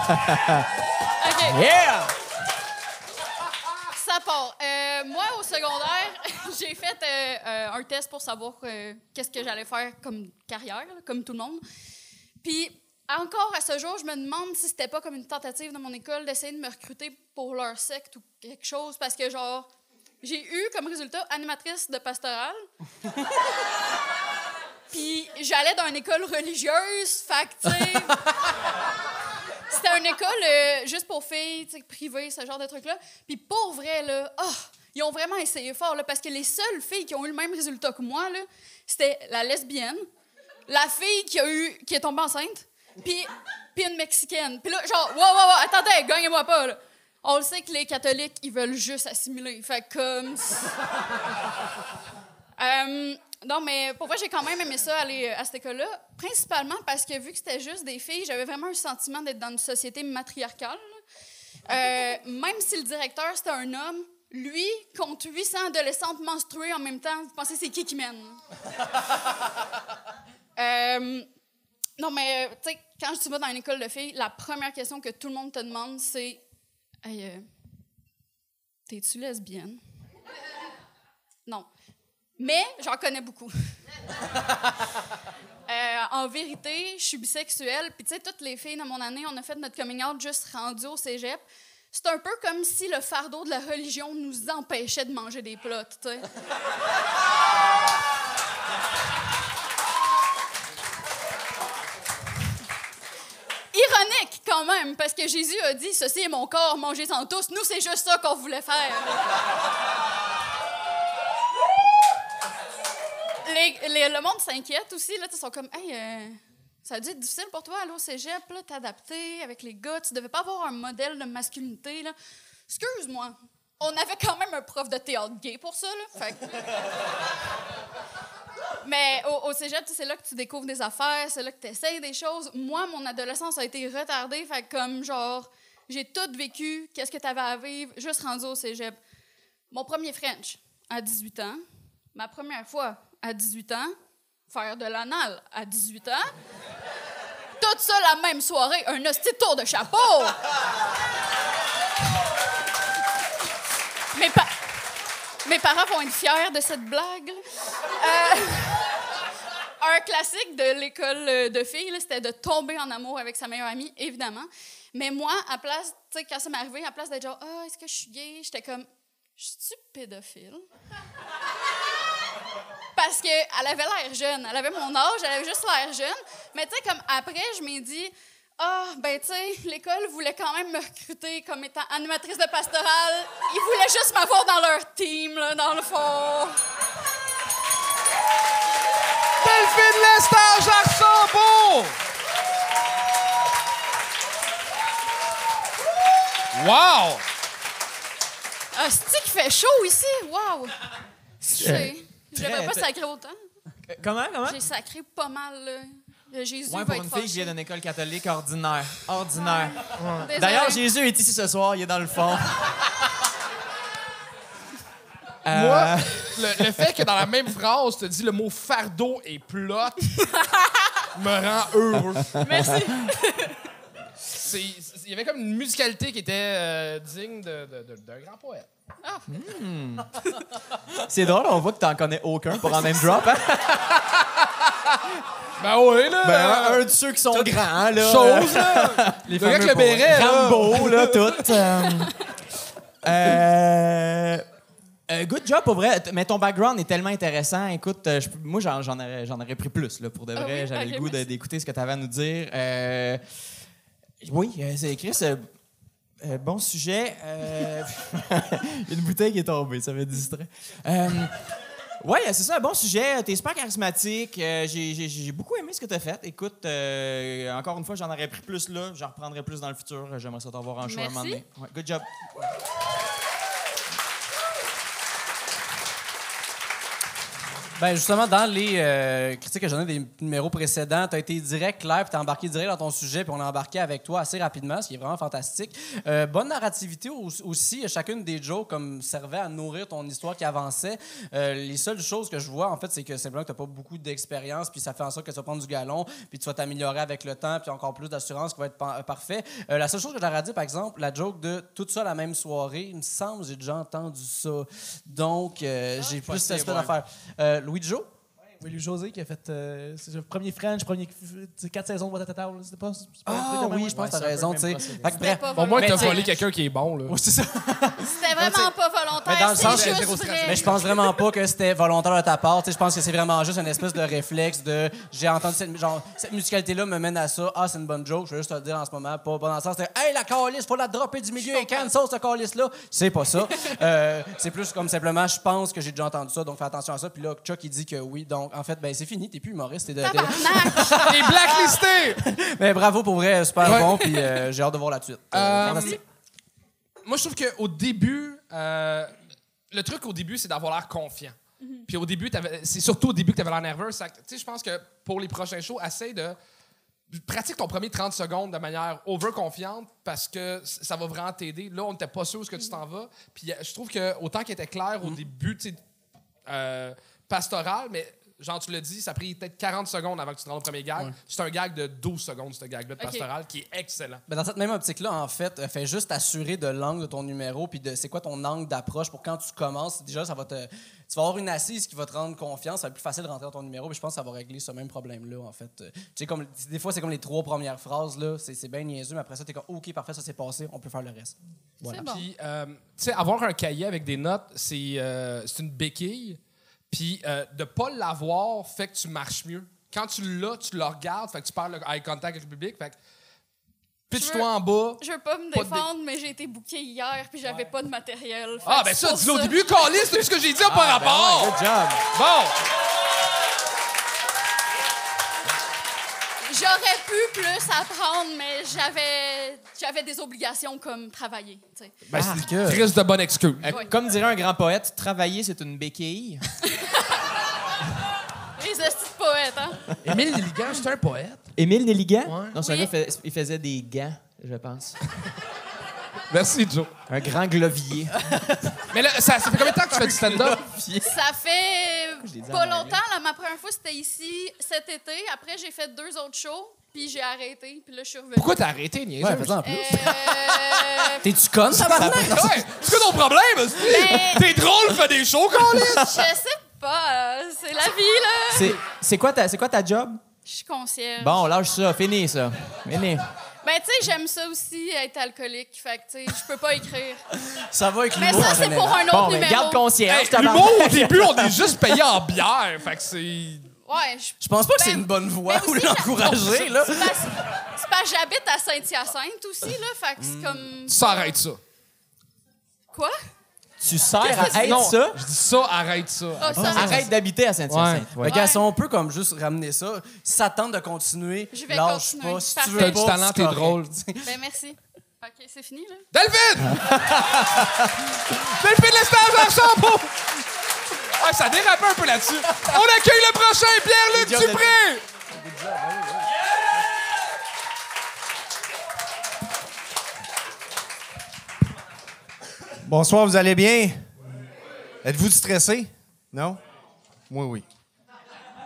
Yeah! ça part. Euh, moi, au secondaire, j'ai fait euh, un test pour savoir qu'est-ce que j'allais faire comme carrière, là, comme tout le monde. Puis, encore à ce jour, je me demande si c'était pas comme une tentative de mon école d'essayer de me recruter pour leur secte ou quelque chose, parce que, genre, j'ai eu comme résultat animatrice de pastorale. Puis j'allais dans une école religieuse, fait que, tu sais, c'était une école euh, juste pour filles, tu sais, privée, ce genre de truc-là. Puis pour vrai, là, ah, ils ont vraiment essayé fort, là, parce que les seules filles qui ont eu le même résultat que moi, là, c'était la lesbienne, la fille qui a eu, qui est tombée enceinte, puis, puis une mexicaine. Puis là, genre, wow, wow, wow, attendez, gagnez-moi pas, là. On le sait que les catholiques, ils veulent juste assimiler. Fait comme. Euh, non, mais pour vrai, j'ai quand même aimé ça aller euh, à cette école-là, principalement parce que vu que c'était juste des filles, j'avais vraiment un sentiment d'être dans une société matriarcale. Euh, même si le directeur c'était un homme, Lui compte 800 adolescentes menstruées en même temps. Vous pensez c'est qui qui mène? Euh, non, mais euh, tu sais, quand tu vas dans une école de filles, la première question que tout le monde te demande, c'est Hey, euh, t'es-tu lesbienne? Non. Mais j'en connais beaucoup. Euh, en vérité, je suis bisexuelle. Puis, tu sais, toutes les filles de mon année, on a fait notre coming out juste rendu au cégep. C'est un peu comme si le fardeau de la religion nous empêchait de manger des plats, tu sais. Ironique quand même, parce que Jésus a dit Ceci est mon corps, mangez-en tous. Nous, c'est juste ça qu'on voulait faire. Le monde s'inquiète aussi. Là, ils sont comme euh, ça a dû être difficile pour toi aller au cégep, t'adapter avec les gars. Tu devais pas avoir un modèle de masculinité. Là. Excuse-moi. On avait quand même un prof de théâtre gay pour ça. Là. Fait que- Mais au, cégep, c'est là que tu découvres des affaires, c'est là que tu essayes des choses. Moi, mon adolescence a été retardée, fait comme genre, j'ai tout vécu, qu'est-ce que tu avais à vivre, juste rendu au cégep. Mon premier French à 18 ans, ma première fois à 18 ans, faire de l'anal à 18 ans, tout ça la même soirée, un hostie tour de chapeau! Mes, pa- mes parents vont être fiers de cette blague. Euh, un classique de l'école de filles, c'était de tomber en amour avec sa meilleure amie, évidemment. Mais moi, à place, tu sais, quand ça m'est arrivé, à place d'être genre, ah, est-ce que je suis gay? J'étais comme, je suis pédophile? Parce qu'elle avait l'air jeune. Elle avait mon âge, elle avait juste l'air jeune. Mais tu sais, comme après, je m'ai dit, ah, ben tu sais, l'école voulait quand même me recruter comme étant animatrice de pastorale. Ils voulaient juste m'avoir dans leur team, là, dans le fond. Delphine Lester, Jarsambo! Wow! Ah, c'est qu'il fait chaud ici? Wow! Je je devrais pas sacrer autant. Comment, comment? J'ai sacré pas mal, là. Le Jésus Ouais, va pour être une fille qui vient d'une école catholique ordinaire. Ordinaire. D'ailleurs, Jésus est ici ce soir, il est dans le fond. Euh, Moi, le, le fait que dans la même phrase, tu dis le mot fardeau et plot me rend heureux. Merci. Il y avait comme une musicalité qui était euh, digne de- de- de- d'un grand poète. C'est drôle, on voit que t'en connais aucun pour en name drop. Hein? Ben oui, là! Ben, un de ceux qui sont grands, là. Chose, là! Les Le gars avec le béret, là. Rambo, là, tout. Euh, euh, euh, good job, pour vrai. Mais ton background est tellement intéressant. Écoute, euh, je- moi, j'en, j'en aurais, j'en aurais pris plus, là, pour de Ah vrai. oui? J'avais le goût de- d'écouter ce que tu avais à nous dire. Euh, oui, c'est Chris. Euh, bon sujet. Euh, une bouteille qui est tombée, ça m'a distrait. Euh, oui, c'est ça, un bon sujet. T'es super charismatique. Euh, j'ai, beaucoup aimé ce que t'as fait. Écoute, euh, encore une fois, j'en aurais pris plus là. J'en reprendrai plus dans le futur. J'aimerais ça t'avoir en show un moment donné. Ouais, good job. Ben justement, dans les euh, critiques que j'en ai des numéros précédents, tu as été direct, clair, puis tu as embarqué direct dans ton sujet, puis on a embarqué avec toi assez rapidement, ce qui est vraiment fantastique. Euh, bonne narrativité au- aussi. Chacune des jokes comme servait à nourrir ton histoire qui avançait. Euh, les seules choses que je vois, en fait, c'est que simplement que tu n'as pas beaucoup d'expérience, puis ça fait en sorte que tu vas prendre du galon, puis tu vas t'améliorer avec le temps, puis encore plus d'assurance qui va être pa- parfait. Euh, la seule chose que j'aurais dit, par exemple, la joke de tout ça la même soirée, il me semble, j'ai déjà entendu ça. Donc, euh, j'ai plus cette espèce d'affaire. Louis Jo? Oui, Louis José qui a fait euh, c'est le premier French, premier c'est quatre saisons de Watatata. là, C'était pas, Ah oui, je pense que t'as raison, tu sais. bref, Au moins, t'as volé quelqu'un qui est bon, là. C'est ça. C'était vraiment pas volontaire. Mais dans le c'est sens- juste vrai. Mais je pense vraiment pas que c'était volontaire de ta part. Tu sais, je pense que c'est vraiment juste une espèce de réflexe de j'ai entendu cette, genre, cette musicalité-là me mène à ça. Ah, c'est une bonne joke. Je veux juste te le dire en ce moment. Pas, pas dans le sens de Hey, la calice, faut la dropper du milieu et cancel cette calice-là. C'est pas ça. Euh, c'est plus comme simplement, je pense que j'ai déjà entendu ça, donc fais attention à ça. Puis là, Chuck, il dit que oui. Donc, en fait, ben, c'est fini. T'es plus humoriste. T'es de, t'es- blacklisté! Mais bravo pour vrai, super Ouais. bon. Puis euh, j'ai hâte de voir la suite. Euh, Euh, fantastique. Moi, je trouve qu'au début, euh, le truc au début, c'est d'avoir l'air confiant. Puis au début, t'avais- c'est surtout au début que tu avais l'air nerveux. Ça- Tu sais, je pense que pour les prochains shows, essaye de pratique ton premier 30 secondes de manière overconfiante parce que c- ça va vraiment t'aider. Là, on n'était pas sûr où ce que tu t'en vas. Puis euh, je trouve que autant qu'il était clair au début, tu sais, euh, pastoral, mais genre tu l'as dit, ça a pris peut-être 40 secondes avant que tu te rendes au premier gag. C'est un gag de 12 secondes, ce gag-là de pastoral, qui est excellent. Ben, dans cette même optique-là, en fait, euh, fais juste assurer de l'angle de ton numéro, puis de c'est quoi ton angle d'approche pour quand tu commences. Déjà, ça va te. Tu vas avoir une assise qui va te rendre confiance, ça va être plus facile de rentrer dans ton numéro, puis je pense que ça va régler ce même problème-là, en fait. Euh, Tu sais, comme, des fois, c'est comme les trois premières phrases, là, c'est c'est bien niaiseux, mais après ça, t'es comme, OK, parfait, ça s'est passé, on peut faire le reste. C'est bon. Puis, euh, tu sais, avoir un cahier avec des notes, c'est euh, c'est une béquille. Puis, euh, de pas l'avoir fait que tu marches mieux. Quand tu l'as, tu le regardes, fait que tu parles le eye contact avec le public, fait que pitch-toi en bas. Je veux pas me Pas de dé- défendre, mais j'ai été booké hier puis j'avais pas de matériel. Ah, que ben ça, dis-le au début, c'est ce que j'ai dit par Ah, ben ouais, rapport. good job. Bon, J'aurais pu plus apprendre, mais j'avais j'avais des obligations comme travailler. ben, Ah, c'est que- Chris de bonne excuse. Euh, Ouais. Comme dirait un grand poète, travailler, c'est une béquille. Hein? Émile Liligan, c'est un poète. Émile Nelligan? Ouais. Non, c'est un gars, il faisait des gants, je pense. Merci, Joe. Un grand glovier. Mais là, ça, ça fait combien de temps que tu fais du stand-up? Ça fait l'ai dit en pas anglais? longtemps. Là, ma première fois, c'était ici cet été. Après, j'ai fait deux autres shows, puis j'ai arrêté. Puis là, je suis revenue. Pourquoi t'as arrêté, niaiseuse? Ouais, fais-en plus. Euh, T'es-tu conne, ça Ouais, c'est quoi ton problème? hostie? Ben- T'es drôle, fais des shows, Calis! je sais pas. euh, C'est la vie, là. C'est c'est quoi, ta- c'est quoi ta job? Je suis concierge. Bon, lâche ça, fini ça. Fini. Ben, tu sais, j'aime ça aussi, être alcoolique. Fait que, tu sais, je peux pas écrire. Ça va avec Mais ça, c'est pour un autre Bon, mais numéro. garde concierge, Hey. L'humour, au début, on est juste payé en bière. Fait que c'est. Ouais, je Je pense pas que Ben, c'est une bonne voie mais ou aussi, l'encourager, là. C'est parce, que j'habite à Saint-Hyacinthe aussi, là. Fait que Hmm. c'est comme. Ça arrête ça. Quoi? Tu sers à être? Non, ça? je dis ça, arrête ça. Ah, ça, Arrête d'habiter à Saint-Hyacinthe. Ouais. ouais. On peut comme juste ramener ça, tente de continuer, Je vais lâche continuer. pas. Si tu veux pas, du talent, t'es drôle. Ben, merci. OK, c'est fini, là? Delphine! Delphine Lestage Champeau! Ah, ça dérape un peu là-dessus. On accueille le prochain, Pierre-Luc Dupré! Bonsoir, vous allez bien? Êtes-vous stressé? Non? Moi, oui.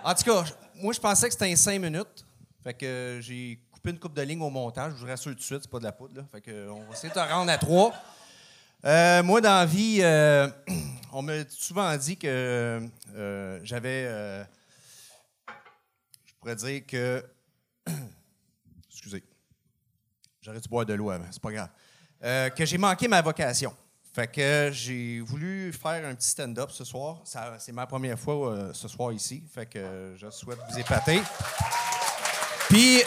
En tout cas, moi, je pensais que c'était un 5 minutes. Fait que euh, j'ai coupé une coupe de ligne au montage. Je vous rassure tout de suite, c'est pas de la poudre. Fait que, euh, on va essayer de rendre à 3. moi, dans la vie, euh, on m'a souvent dit que euh, j'avais. euh, je pourrais dire que. Excusez. J'aurais dû boire de l'eau avant, c'est pas grave. Euh, que j'ai manqué ma vocation. Fait que j'ai voulu faire un petit stand-up ce soir. C'est ma première fois euh, ce soir ici. Fait que je souhaite vous épater. Puis,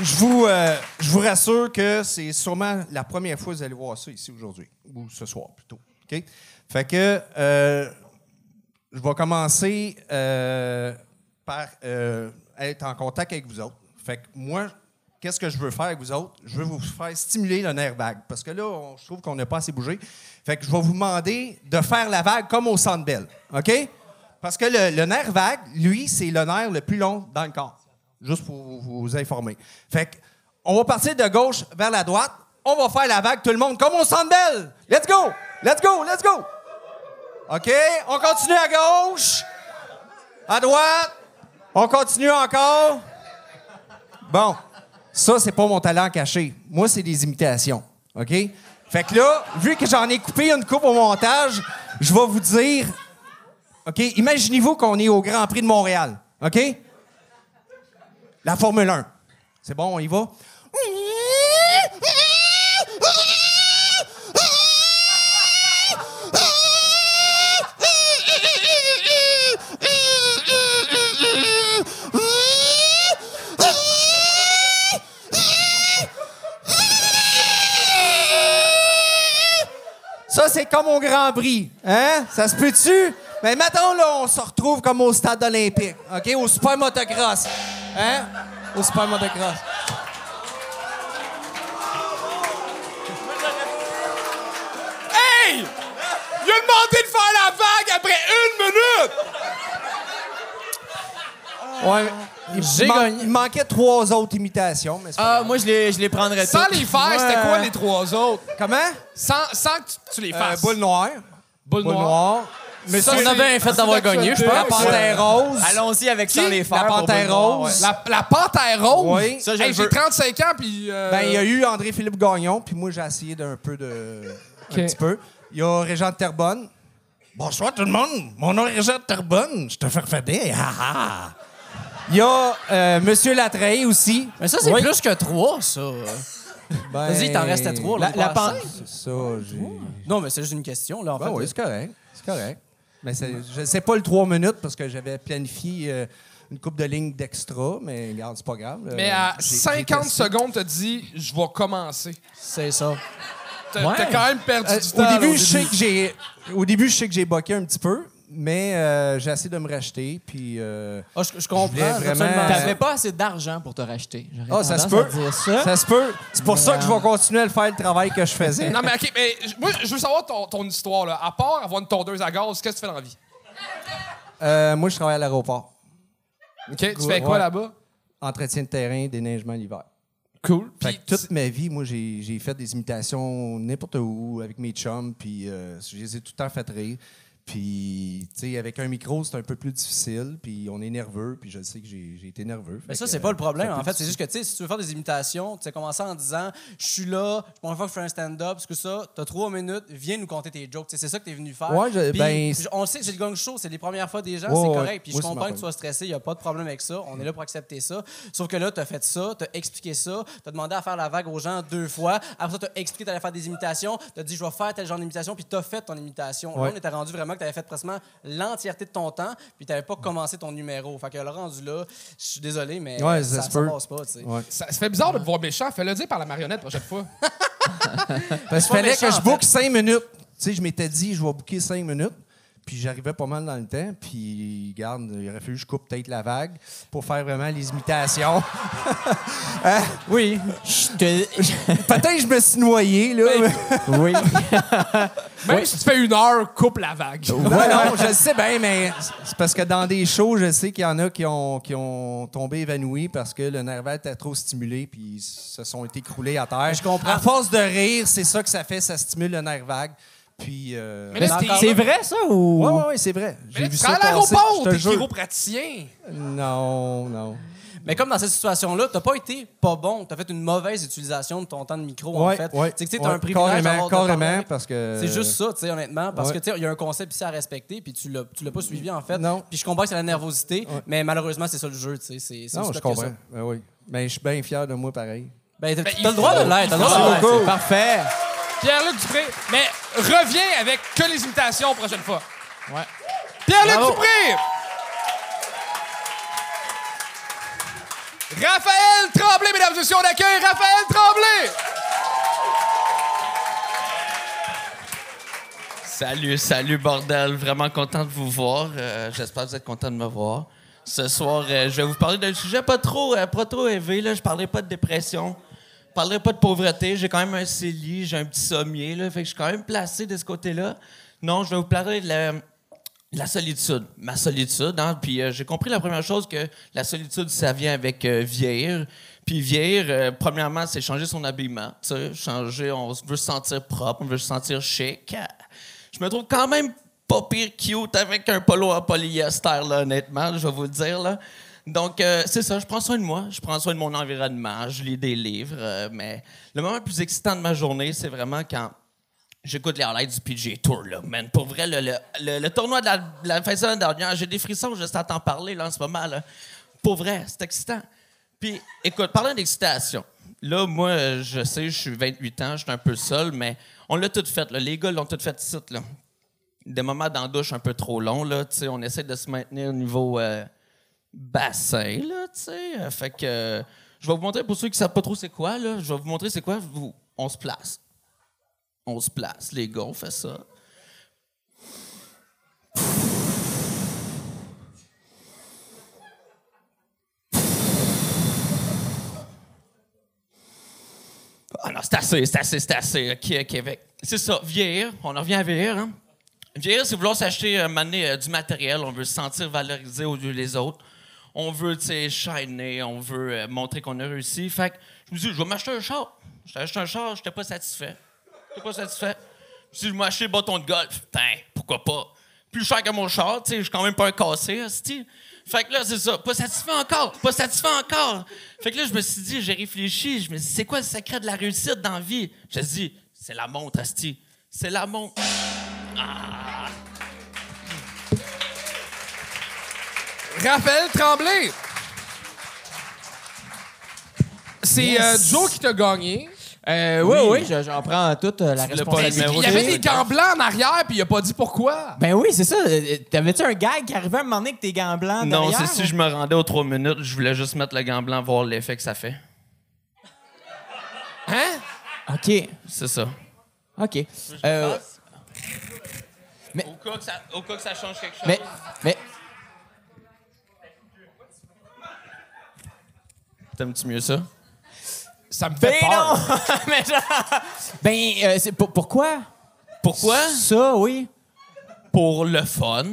je vous, euh, je vous rassure que c'est sûrement la première fois que vous allez voir ça ici aujourd'hui. Ou ce soir, plutôt. OK? Fait que euh, je vais commencer par être en contact avec vous autres. Fait que moi, qu'est-ce que je veux faire avec vous autres? Je veux vous faire stimuler le nerf vague. Parce que là, on- je trouve qu'on n'a pas assez bougé. Fait que je vais vous demander de faire la vague comme au Centre Bell. OK? Parce que le, nerf vague, lui, c'est le nerf le plus long dans le corps. Juste pour vous, informer. Fait que, on va partir de gauche vers la droite. On va faire la vague, tout le monde, comme au Centre Bell. Let's go! Let's go! Let's go! OK? On continue à gauche. À droite. On continue encore. Bon. Ça, c'est pas mon talent caché. Moi, c'est des imitations. OK? Fait que là, vu que j'en ai coupé une coupe au montage, je vais vous dire. OK? Imaginez-vous qu'on est au Grand Prix de Montréal. OK? La Formule 1. C'est bon, on y va? Ça, c'est comme au Grand Prix. Hein? Ça se peut-tu? Mais maintenant, là, on se retrouve comme au stade olympique. OK? Au super motocross. Hein? Au super motocross. Hey! Il a demandé de faire la vague après une minute! Ouais. J'ai man- gagné. il manquait trois autres imitations, mais c'est pas Ah, grave. moi, je les, je les prendrais Sans toutes. les faire, c'était quoi les trois autres? Comment? Sans, sans que tu, tu les Euh, fasses. boule noire. Boule Boule noire. Mais ça, On a bien fait d'avoir gagné, je La pense. panthère rose. Allons-y avec sans les faire. La pour panthère Boule Noire, rose. ouais. La, la panthère rose? Oui. Ça, je Hey, le j'ai veux. 35 ans, puis... euh, Ben, il y a eu André-Philippe Gagnon, puis moi, j'ai essayé d'un peu de. Ok. Un petit peu. Il y a Régent de Terrebonne. Bonsoir tout le monde. Mon nom est Régent de Terrebonne. Je te fais refader. Ha, ha. Il y a euh, Monsieur Latreille aussi. Mais ça, c'est Oui. plus que trois, ça. Ben, Vas-y, il t'en restait trois, là, La, la pan- ça. Non, mais c'est juste une question, là, en Ben fait. oui, c'est correct. C'est correct. Mais c'est- je sais pas le 3 minutes parce que j'avais planifié euh, une coupe de lignes d'extra, mais regarde, c'est pas grave. Euh, Mais à j'ai- j'ai 50 testé. secondes, t'as dit « Je vais commencer C'est ça. ». T'as t'as quand même perdu Euh, du temps. au là, début, je sais que j'ai. Au début, je sais que j'ai boqué un petit peu, mais euh, j'ai essayé de me racheter, puis. euh, Ah, je, je comprends. absolument. T'avais pas assez d'argent pour te racheter. Ah, ça se peut. ça. Ça se peut. C'est pour ça que je vais continuer à faire le travail que je faisais. Non, mais OK, mais moi, je veux savoir ton, ton histoire, là. À part avoir une tondeuse à gaz, qu'est-ce que tu fais dans la vie? Euh, moi, je travaille à l'aéroport. OK, tu fais quoi Ouais. là-bas? Entretien de terrain, déneigement l'hiver. Cool. Fait que toute ma vie, moi, j'ai j'ai fait des imitations n'importe où avec mes chums, puis euh, je les ai tout le temps fait rire. Puis, tu sais, avec un micro, c'est un peu plus difficile, puis on est nerveux, puis je sais que j'ai été nerveux. Mais ça, c'est pas le problème. En fait, c'est juste que, tu sais, si tu veux faire des imitations, tu sais, commencer en disant Je suis là, c'est la première fois que je fais un stand-up, parce que ça, t'as trois minutes, viens nous compter tes jokes. C'est ça que t'es venu faire. Ouais, je- Puis, ben, on sait que c'est le gang show, c'est les premières fois des gens, Ouais, c'est ouais. correct. Puis je comprends que tu sois stressé, il a pas de problème avec ça. On est là pour accepter ça. Sauf que là, t'as fait ça, t'as expliqué ça, t'as demandé à faire la vague aux gens deux fois. Après ça, t'as expliqué que t'allais faire des imitations, t'as dit Je vais faire tel genre d'imitation, puis t'as fait ton imitation. Là, on était rendu vraiment que t'avais fait presque l'entièreté de ton temps, puis t'avais pas commencé ton numéro. Fait que le rendu là, je suis désolé, mais Ouais, ça, ça passe pas, tu. Ouais. Ça, ça fait bizarre de te voir méchant. Fais-le dire par la marionnette la prochaine fois. Parce qu'il fallait méchant, que je en fait. book cinq minutes. Tu sais, je m'étais dit, je vais booker cinq minutes. Puis j'arrivais pas mal dans le temps. Puis, regarde, il aurait fallu que je coupe peut-être la vague pour faire vraiment les imitations. Oui. Je te- peut-être que je me suis noyé, là. Oui. Même si tu fais une heure, coupe la vague. Ouais, non, je le sais bien, mais c'est parce que dans des shows, je sais qu'il y en a qui ont, qui ont tombé évanouis parce que le nerf vague était trop stimulé puis ils se sont été écroulés à terre. Je comprends. À force de rire, c'est ça que ça fait, ça stimule le nerf vague. Puis. euh, Mais là, Mais c'est vrai, ça, ou... Ouais, ouais, ouais, c'est vrai. J'ai là, vu tu ça à l'aéroport, t'es chiropraticien. Non, non. Mais comme dans cette situation-là, t'as pas été pas bon, t'as fait une mauvaise utilisation de ton temps de micro, en fait. ouais, Tu sais que tu sais, t'as ouais, un privilège carrément, carrément, parce que- C'est juste ça, tu sais, honnêtement, parce Ouais. que tu sais, il y a un concept ici à respecter, puis tu l'as, tu l'as pas suivi, en fait. Non. Puis je comprends que c'est la nervosité, Ouais. mais malheureusement, c'est ça le jeu, tu sais. C'est, Non, je comprends. Ben oui. Mais je suis bien fier de moi, pareil. Ben, t'as, Ben, le droit de l'être, t'as le droit de l'être. C'est parfait. Pierre-Luc Dupré. Mais reviens avec que les imitations la prochaine fois. Ouais. Pierre-Luc. Dupré! Raphaël Tremblay, mesdames et messieurs, on accueille Raphaël Tremblay! Salut, salut bordel, vraiment content de vous voir. Euh, J'espère que vous êtes content de me voir. Ce soir, euh, je vais vous parler d'un sujet pas trop, euh, pas trop élevé. Là. Je parlerai pas de dépression, parlerai pas de pauvreté. J'ai quand même un CELI, j'ai un petit sommier, là, fait que je suis quand même placé de ce côté-là. Non, je vais vous parler de la, de la solitude, ma solitude. Hein? Puis euh, j'ai compris la première chose que la solitude, ça vient avec euh, vieillir. Puis vieillir, euh, premièrement, c'est changer son habillement. Changer, on veut se sentir propre, on veut se sentir chic. Je me trouve quand même pas pire cute avec un polo en polyester, honnêtement, je vais vous le dire. Là. Donc, euh, c'est ça, je prends soin de moi, je prends soin de mon environnement, je lis des livres, euh, mais le moment le plus excitant de ma journée, c'est vraiment quand j'écoute les highlights du PGA Tour, là, man. Pour vrai, le, le, le- tournoi de la, fin de semaine dernière, j'ai des frissons juste à t'en parler, là, en ce moment, là. Pour vrai, c'est excitant. Puis, écoute, parlant d'excitation, là, moi, je sais, je suis 28 ans, je suis un peu seul, mais on l'a tout fait, là. Les gars l'ont tout fait ici, là. Des moments dans un peu trop longs, là, tu sais, on essaie de se maintenir au niveau euh, bassin, là, tu sais. Euh, Fait que, euh, je vais vous montrer, pour ceux qui ne savent pas trop c'est quoi, là, je vais vous montrer c'est quoi. Vous- on se place. On se place, les gars, on fait ça. Ah non, c'est assez, c'est assez, c'est assez. OK, avec- C'est ça, vieillir. On en revient à vieillir. Hein? Vieillir, c'est vouloir s'acheter donné, euh, du matériel. On veut se sentir valorisé au lieu des autres. On veut, tu sais, shiner, on veut euh, montrer qu'on a réussi. Fait que je me suis dit, je vais m'acheter un char. J'ai acheté un char, j'étais pas satisfait. J'étais pas satisfait. Je me suis dit, je m'acheter le bâton de golf. Putain, pourquoi pas? Plus cher que mon char, tu sais, je suis quand même pas un cassé, hostie. Fait que là, c'est ça. Pas satisfait encore. Pas satisfait encore. Fait que là, je me suis dit, j'ai réfléchi. Je me suis dit, c'est quoi le secret de la réussite dans la vie? Je me suis dit, c'est la montre, Asti. C'est la montre. Raphaël Tremblay. C'est euh, Joe qui t'a gagné. Euh, oui, oui, je- j'en prends toute euh, la responsabilité. Il y avait des gants blancs en arrière, puis il a pas dit pourquoi. Ben oui, c'est ça. T'avais-tu un gag qui arrivait à un moment donné avec tes gants blancs Non, c'est si je me rendais aux trois minutes, je voulais juste mettre le gant blanc, voir l'effet que ça fait. Hein? OK, C'est ça. OK. Euh, Au cas, que ça, au cas que ça change quelque chose. mais, mais, T'aimes-tu mieux ça? Ça me fait ben peur. non! Mais genre- ben, euh, c'est pour- pourquoi? Pourquoi? Ça, oui. Pour le fun.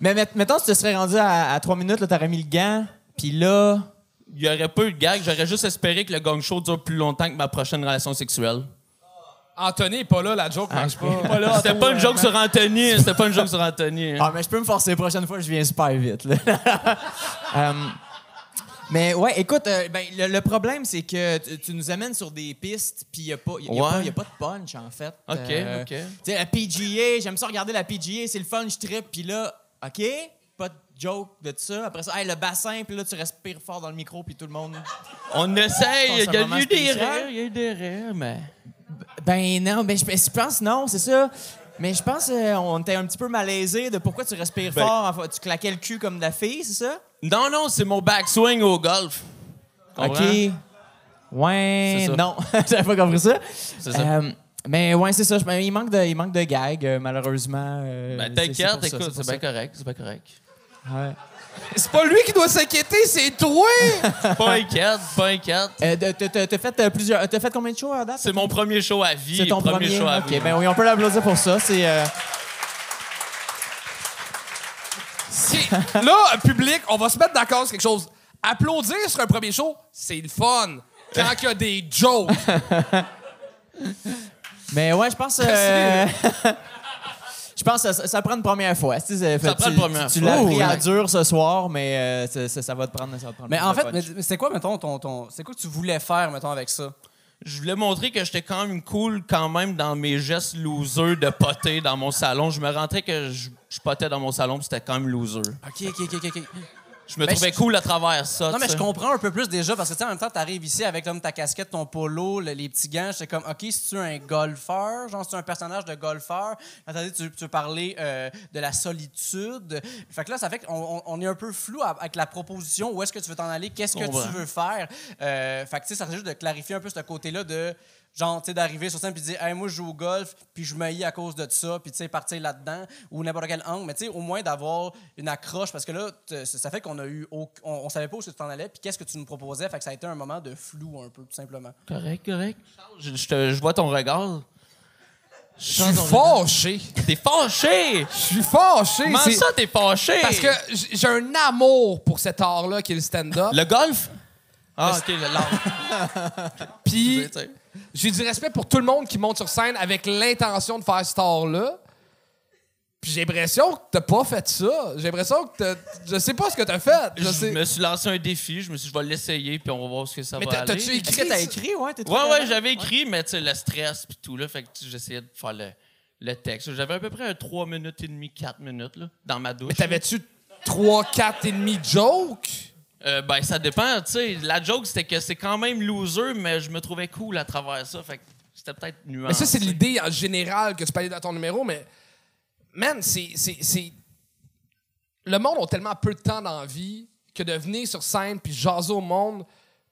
Mais met- mettons, si tu te serais rendu à, à trois minutes, là, t'aurais mis le gant, puis là... Il y aurait pas eu de gag. J'aurais juste espéré que le gang show dure plus longtemps que ma prochaine relation sexuelle. Anthony est pas là, la joke marche pas. C'était pas une joke sur Anthony. C'était pas une joke sur Anthony. Ah, mais je peux me forcer. La prochaine fois, je viens super vite. là. Euh, mais ouais, écoute, euh, ben, le, le problème, c'est que tu, tu nous amènes sur des pistes, puis il n'y a, pas- y a Ouais. pas- y a pas de punch, en fait. OK, Euh, OK. Tu sais, la PGA, j'aime ça regarder la PGA, c'est le fun, je trippe, puis là, OK, pas de joke de ça. Après ça, hey, le bassin, puis là, tu respires fort dans le micro, puis tout le monde. On essaye. Il y a eu des rires. Il y a eu des rires, mais. Ben non, ben je, je pense non, c'est ça. Mais je pense qu'on était un petit peu malaisé de pourquoi tu respires Ben- fort. Tu claquais le cul comme de la fille, c'est ça? Non, non, c'est mon backswing au golf. Comprends? OK. Ouais. Non, j'avais pas compris ça. C'est ça. Euh, mais ouais, c'est ça. Il, manque de, il manque de gags, euh, malheureusement. euh, Ben, t'inquiète, écoute, c'est bien correct, c'est bien correct. Ouais. C'est pas lui qui doit s'inquiéter, c'est toi! pas inquiète, pas inquiète. Euh, t'as- t'as t'as- t'as fait euh, plusieurs. T'as fait combien de shows à date? C'est mon premier show à vie. C'est ton premier. show à ok, vie. ben oui, on peut l'applaudir pour ça. C'est. euh, C'est- Là, public, on va se mettre d'accord sur quelque chose. Applaudir sur un premier show, c'est le fun. Quand il y a des jokes. Mais ouais, je pense. euh, Je pense que ça, ça prend une première fois. Tu sais, fait- prend tu- une première tu, fois. l'as pris à dur ce soir, mais euh, ça, ça- ça va te prendre. Ça va te prendre Mais en fait, punch. mais mais c'est quoi, mettons, ton, ton, c'est quoi que tu voulais faire, mettons, avec ça? Je voulais montrer que j'étais quand même cool quand même dans mes gestes losers de poter dans mon salon. Je me rentrais que je, potais dans mon salon, c'était quand même loser. OK, OK, OK, OK. Je me Ben, trouvais je- cool à travers ça. Non, mais je comprends un peu plus déjà parce que, tu sais, en même temps, t'arrives ici avec comme, ta casquette, ton polo, le- les petits gants. J'étais comme, OK, si tu es un golfeur, genre, si tu es un personnage de golfeur, dit, tu, parler euh, de la solitude? Fait que là, ça fait qu'on on- on est un peu flou avec la proposition. Où est-ce que tu veux t'en aller? Qu'est-ce que tu veux faire? Euh, fait que, tu sais, ça serait juste de clarifier un peu ce côté-là de. Genre, tu sais, d'arriver sur scène puis de dire, hey, moi, je joue au golf, puis je me à cause de ça, puis tu sais, partir là-dedans, ou n'importe quel angle. Mais tu sais, au moins d'avoir une accroche, parce que là, ça fait qu'on a eu. au- On, on savait pas où tu t'en allais, puis qu'est-ce que tu nous proposais. Fait que ça a été un moment de flou, un peu, tout simplement. Correct, correct. Je, je te- je vois ton regard. Je suis fâché. T'es fâché! Je suis fâché. Comment ça, t'es fâché? Parce que j'ai un amour pour cet art-là qui est le stand-up. Le golf? Ah, OK, le l'art. Puis Tu sais. J'ai du respect pour tout le monde qui monte sur scène avec l'intention de faire cet art-là. Puis j'ai l'impression que t'as pas fait ça. J'ai l'impression que t'as... Je sais pas ce que t'as fait. Je sais. me suis lancé un défi. Je me suis dit, je vais l'essayer, puis on va voir ce que ça Mais va t'as- aller. t'as-tu écrit Est-ce que t'as écrit, ouais? t'es Ouais, ouais, j'avais écrit, mais tu sais, le stress puis tout, là, fait que tu sais, j'essayais de faire le, le texte. J'avais à peu près un 3 minutes et demie, 4 minutes, là, dans ma douche. Mais t'avais-tu 3, 4 et demi jokes? Euh, ben, ça dépend, tu sais. La joke, c'était que c'est quand même loser, mais je me trouvais cool à travers ça, fait que c'était peut-être nuancé. Mais ça, c'est l'idée en général que tu peux aller dans ton numéro, mais man, c'est. c'est- c'est- Le monde a tellement peu de temps dans la vie que de venir sur scène puis jaser au monde,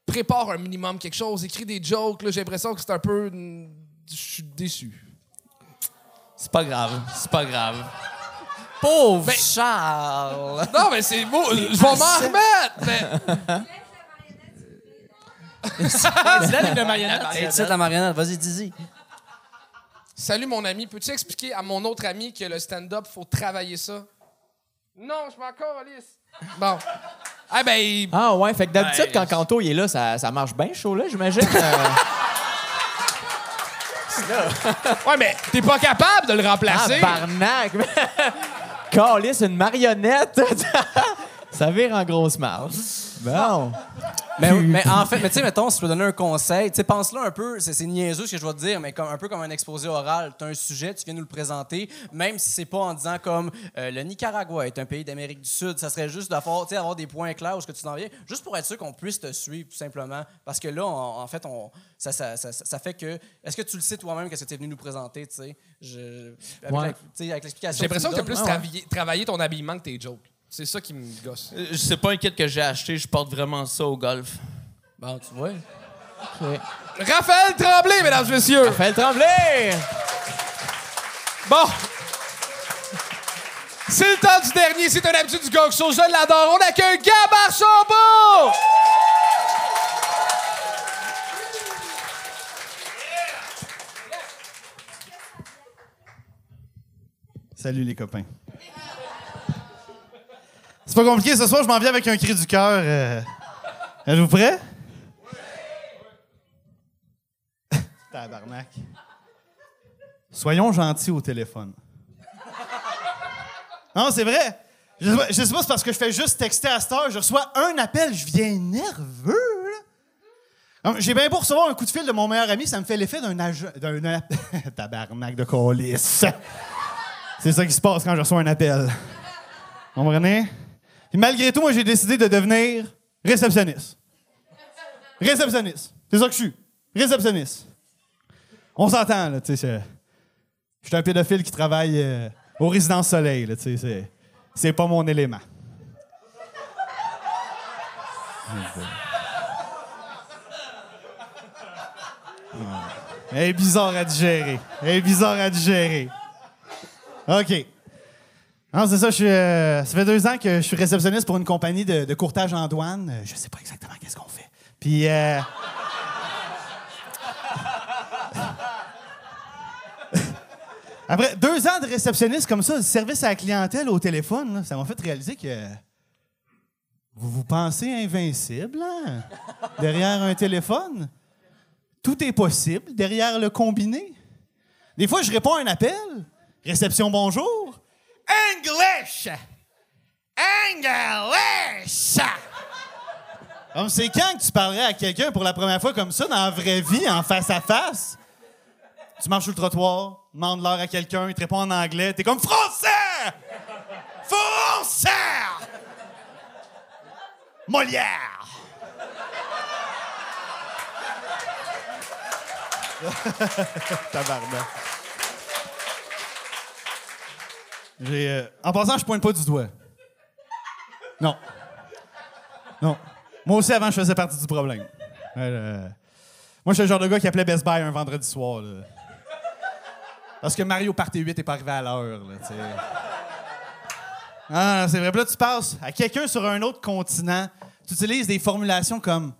prépare un minimum quelque chose, écris des jokes. là, J'ai l'impression que c'est un peu. Je suis déçu. C'est pas grave, c'est pas grave. Pauvre Ben- Charles! Non, mais c'est beau. Je vais m'en remettre. mais- Dis-la, le marionnette. Sais, la marionnette, vas-y, dis-y. Salut, mon ami. Peux-tu expliquer à mon autre ami que le stand-up, faut travailler ça? Non, je m'en encore, Alice. Bon. Ah ben, Ah ouais, fait que d'habitude, quand Canto il est là, ça, ça marche bien chaud là, j'imagine. Euh, ouais, mais t'es pas capable de le ah, remplacer. barnac! Calice, une marionnette! ça vire en grosse marge. Bon. Mais, mais en fait, mais tu sais, mettons, si je peux donner un conseil, tu sais, pense-là un peu, c'est niaiseux ce que je vais te dire, mais comme, un peu comme un exposé oral. Tu as un sujet, tu viens nous le présenter, même si c'est pas en disant comme euh, le Nicaragua est un pays d'Amérique du Sud, ça serait juste d'avoir tu sais, avoir des points clairs où ce que tu t'en viens, juste pour être sûr qu'on puisse te suivre, tout simplement. Parce que là, on- en fait, on, ça, ça, ça, ça fait que. Est-ce que tu le sais toi-même, qu'est-ce que tu es venu nous présenter, tu sais? Avec Ouais. l'explication. J'ai l'impression que tu t'as me plus ouais. travaillé ton habillement que tes jokes. C'est ça qui me gosse. Euh, C'est pas un kit que j'ai acheté, je porte vraiment ça au golf. Bon, tu vois. Raphaël Tremblay, mesdames et messieurs. Fais trembler! Bon. C'est le temps du dernier, c'est un habitude du Gog Show, je l'adore. On accueille Gab Archambault! Salut les copains. C'est pas compliqué, ce soir je m'en viens avec un cri du cœur. euh. Êtes-vous prêts? Tabarnak. Soyons gentils au téléphone. Non, c'est vrai. Je sais pas, c'est parce que je fais juste texter à cette heure. Je reçois un appel, je viens nerveux. J'ai bien beau recevoir un coup de fil de mon meilleur ami, ça me fait l'effet d'un agent. d'un Tabarnak de colis. C'est ça qui se passe quand je reçois un appel. Comprenez? Puis malgré tout, moi, j'ai décidé de devenir réceptionniste. Réceptionniste. C'est ça que je suis. Réceptionniste. On s'entend, là, tu sais. Je suis un pédophile qui travaille euh, au Résidence Soleil, là, tu sais. c'est- C'est pas mon élément. Elle est bizarre à digérer. Elle est bizarre à digérer. OK. Non, c'est ça, je suis, euh, ça fait deux ans que je suis réceptionniste pour une compagnie de, courtage en douane. Euh, Je sais pas exactement qu'est-ce qu'on fait. Puis, euh, après deux ans de réceptionniste comme ça, de service à la clientèle au téléphone, ça m'a fait réaliser que vous vous pensez invincible hein, derrière un téléphone. Tout est possible derrière le combiné. Des fois, je réponds à un appel. Réception bonjour. English! English! Comme c'est quand que tu parlerais à quelqu'un pour la première fois comme ça, dans la vraie vie, en face à face? Tu marches sur le trottoir, demandes l'heure à quelqu'un, il te répond en anglais, t'es comme Français! Français! Molière! Tabarnak. Euh, en passant, je pointe pas du doigt. Non. Non. Moi aussi, avant, je faisais partie du problème. Euh, moi, je suis le genre de gars qui appelait Best Buy un vendredi soir. Parce que Mario Party 8 est pas arrivé à l'heure. Ah, c'est vrai. Là, tu passes à quelqu'un sur un autre continent. Tu utilises des formulations comme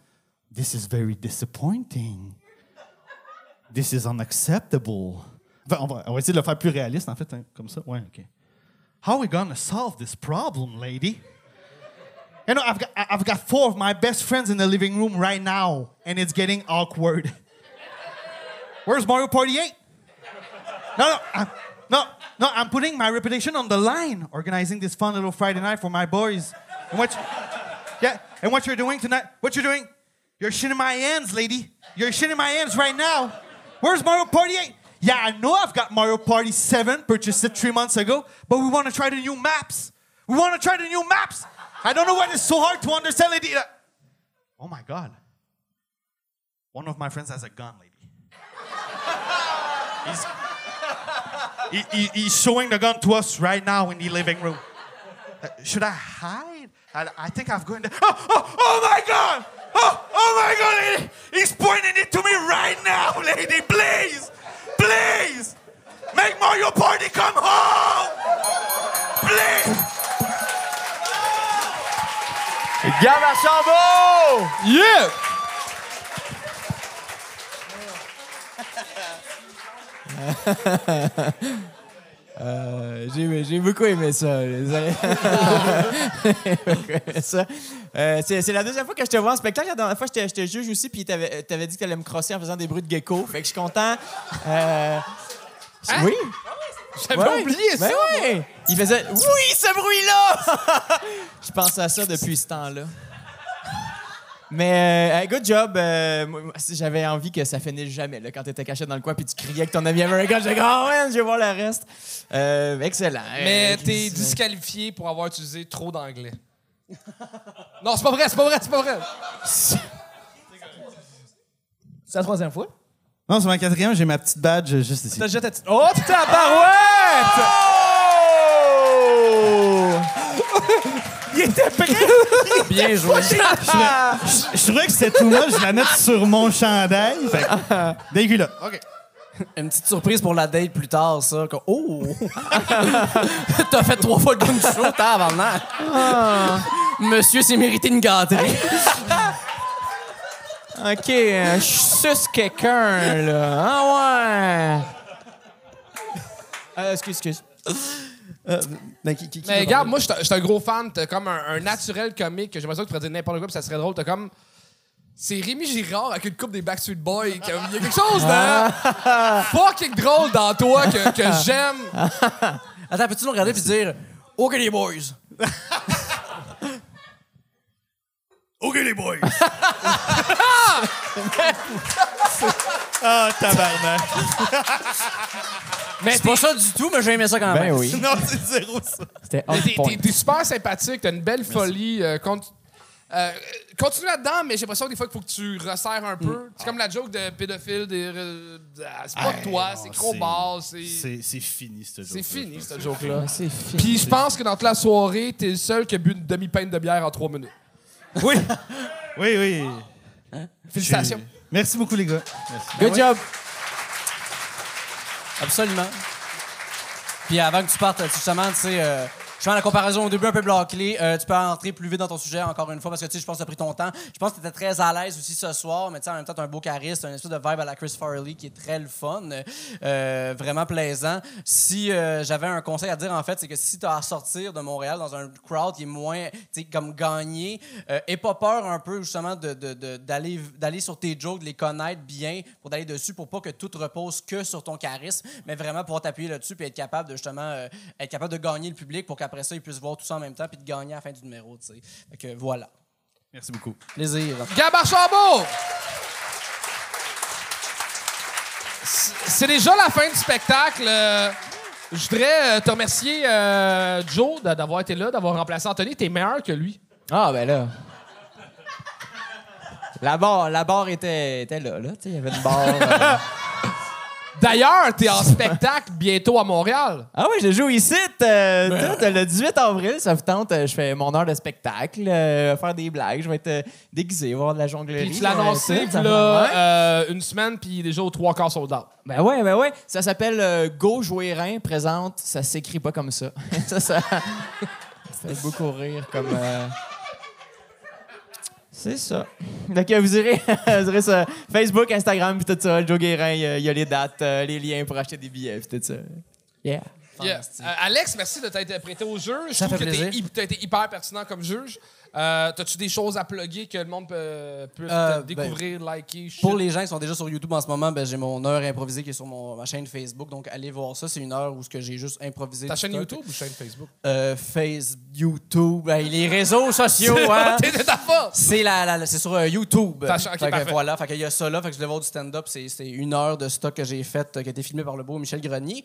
This is very disappointing. This is unacceptable. Enfin, on, va, on va essayer de le faire plus réaliste, en fait, hein, comme ça. Ouais, OK. How are we gonna solve this problem, lady? You know, I've got, I've got four of my best friends in the living room right now, and it's getting awkward. Where's Mario Party 8? No, no, I'm, no, no, I'm putting my reputation on the line, organizing this fun little Friday night for my boys. And what, yeah, and what you're doing tonight, what you're doing, you're shitting my hands, lady. You're shitting my hands right now. Where's Mario Party 8? Yeah, I know I've got Mario Party 7, purchased it three months ago, but we want to try the new maps. We want to try the new maps. I don't know why it's so hard to understand, lady. Oh my God. One of my friends has a gun, lady. He's, he- he- he's showing the gun to us right now in the living room. Uh, should I hide? I, I think I've gone. Oh, oh, oh my God! Oh, oh my God! lady. He's pointing it to me right now, lady. Please, please, make Mario Party come home. Please. Gab Archambault! Yeah! Euh, j'ai, beaucoup aimé ça. Ça. Euh, c'est, la deuxième fois que je te vois en spectacle. La dernière fois, je te, je te juge aussi, puis t'avais, t'avais dit que t'allais me crosser en faisant des bruits de gecko. Fait que je suis content. Euh, Oui. J'avais Ouais. oublié ça. Ben ouais. Il faisait Oui, ce bruit-là! je pense à ça depuis ce temps-là. Mais euh, hey, good job. Euh, j'avais envie que ça finisse jamais là, quand t'étais caché dans le coin puis tu criais que ton ami American. J'étais comme, oh man, je vais voir le reste. Euh, excellent. Mais Euh, t'es Chris, disqualifié pour avoir utilisé trop d'anglais. non, c'est pas vrai, c'est pas vrai, c'est pas vrai. C'est la troisième fois? Non, c'est ma quatrième, j'ai ma petite badge juste ici. T'as déjà ta petite- Oh! Il était prêt! Bien joué. Je trouvais que tout moi, je la mettre sur mon chandail. Fait que, des culottes. OK. Une petite surprise pour la date plus tard, ça. que- oh! T'as fait trois fois le gang show, tabarnak. Monsieur s'est mérité une gâterie. OK, euh, je suce quelqu'un, là. Ah ouais. Euh, excuse, excuse. Ben, qui- qui- qui Mais regarde, moi, je suis un- gros fan. T'as comme un, un naturel comique que j'aimerais ça que tu pourrais dire n'importe quoi, puis ça serait drôle. T'as comme. C'est Rémi Girard avec une coupe des Backstreet Boys. Il y a quelque chose de fucking drôle dans toi que, que j'aime. Attends, peux-tu nous regarder puis dire OK, les boys? OK, les boys. Ah, tabarnak. Mais C'est pas ça du tout, mais j'ai aimé ça quand Ben même. oui. Non, c'est zéro ça. C'était Mais t'es- point. t'es t'es super sympathique, t'as une belle folie. euh, cont- euh, continue là-dedans, mais j'ai l'impression des fois qu'il faut que tu resserres un peu. C'est comme la joke de pédophile. des- ah, c'est pas Hey, toi, non, c'est Crowbar, c'est. C'est c'est fini, ce C'est joke-là. fini, cette joke-là. C'est fini. Puis je pense que dans toute la soirée, t'es le seul qui a bu une demi-pinte de bière en trois minutes. Oui. Oui, oui. Félicitations. Merci beaucoup, les gars. Good job. Absolument. Puis avant que tu partes, justement, tu sais, euh, je fais la comparaison au début un peu bloqué. Euh, tu peux entrer plus vite dans ton sujet encore une fois parce que tu sais, je pense que tu as pris ton temps. Je pense que tu étais très à l'aise aussi ce soir, mais tu sais, en même temps, tu un beau charisme, un espèce de vibe à la Chris Farley qui est très le fun, euh, vraiment plaisant. Si euh, j'avais un conseil à dire, en fait, c'est que si tu as à sortir de Montréal dans un crowd qui est moins, tu sais, comme gagné, euh, aie pas peur un peu, justement, de- de- de- d'aller d'aller sur tes jokes, de les connaître bien pour d'aller dessus, pour pas que tout repose que sur ton charisme, mais vraiment pouvoir t'appuyer là-dessus puis être capable de, justement, euh, être capable de gagner le public pour qu'après ça, ils puissent voir tout ça en même temps puis de gagner à la fin du numéro, tu sais. Fait que voilà. Merci beaucoup. Plaisir. Gab Archambault! C'est déjà la fin du spectacle. Euh, Je voudrais euh, te remercier, euh, Joe, d'avoir été là, d'avoir remplacé Anthony. T'es meilleur que lui. Ah, ben là. La barre, la barre était, était là, là. Il y avait une barre. euh. D'ailleurs, t'es en spectacle bientôt à Montréal. Ah oui, je joue ici. euh, sais, le 18 avril, ça vous tente. euh, Je fais mon heure de spectacle, euh, faire des blagues. Je vais être euh, déguisé, voir de la jonglerie. Puis tu l'as annoncé, là, une semaine, puis déjà aux trois quarts sold out. Ben ouais, ben ouais. Ça s'appelle Go jouer rein présente. Ça s'écrit pas comme ça. ça, ça. ça fait beaucoup rire comme. C'est ça. Donc, vous irez, vous irez sur Facebook, Instagram, puis tout ça. Joe Guérin, il y a- il y, a les dates, euh, les liens pour acheter des billets, puis tout ça. Yeah. Yeah. Euh, Alex, merci de t'être prêté au jeu. Je Ça trouve fait que t'as été hyper pertinent comme juge. Euh, T'as-tu des choses à plugger que le monde peut, peut Euh, te découvrir, liker? shit? Pour les gens qui sont déjà sur YouTube en ce moment, ben, j'ai mon heure improvisée qui est sur mon, ma chaîne Facebook. Donc, allez voir ça. C'est une heure où ce que j'ai juste improvisé. Ta chaîne. YouTube ou chaîne Facebook? Euh, Face, YouTube, ben, les réseaux sociaux. hein. C'est la, la- c'est sur euh, YouTube. Ta Fait que voilà, fait qu'il y a ça là, fait que je voulais voir du stand-up, c'est une heure de stock que j'ai fait, qui a été filmé par le beau Michel Grenier.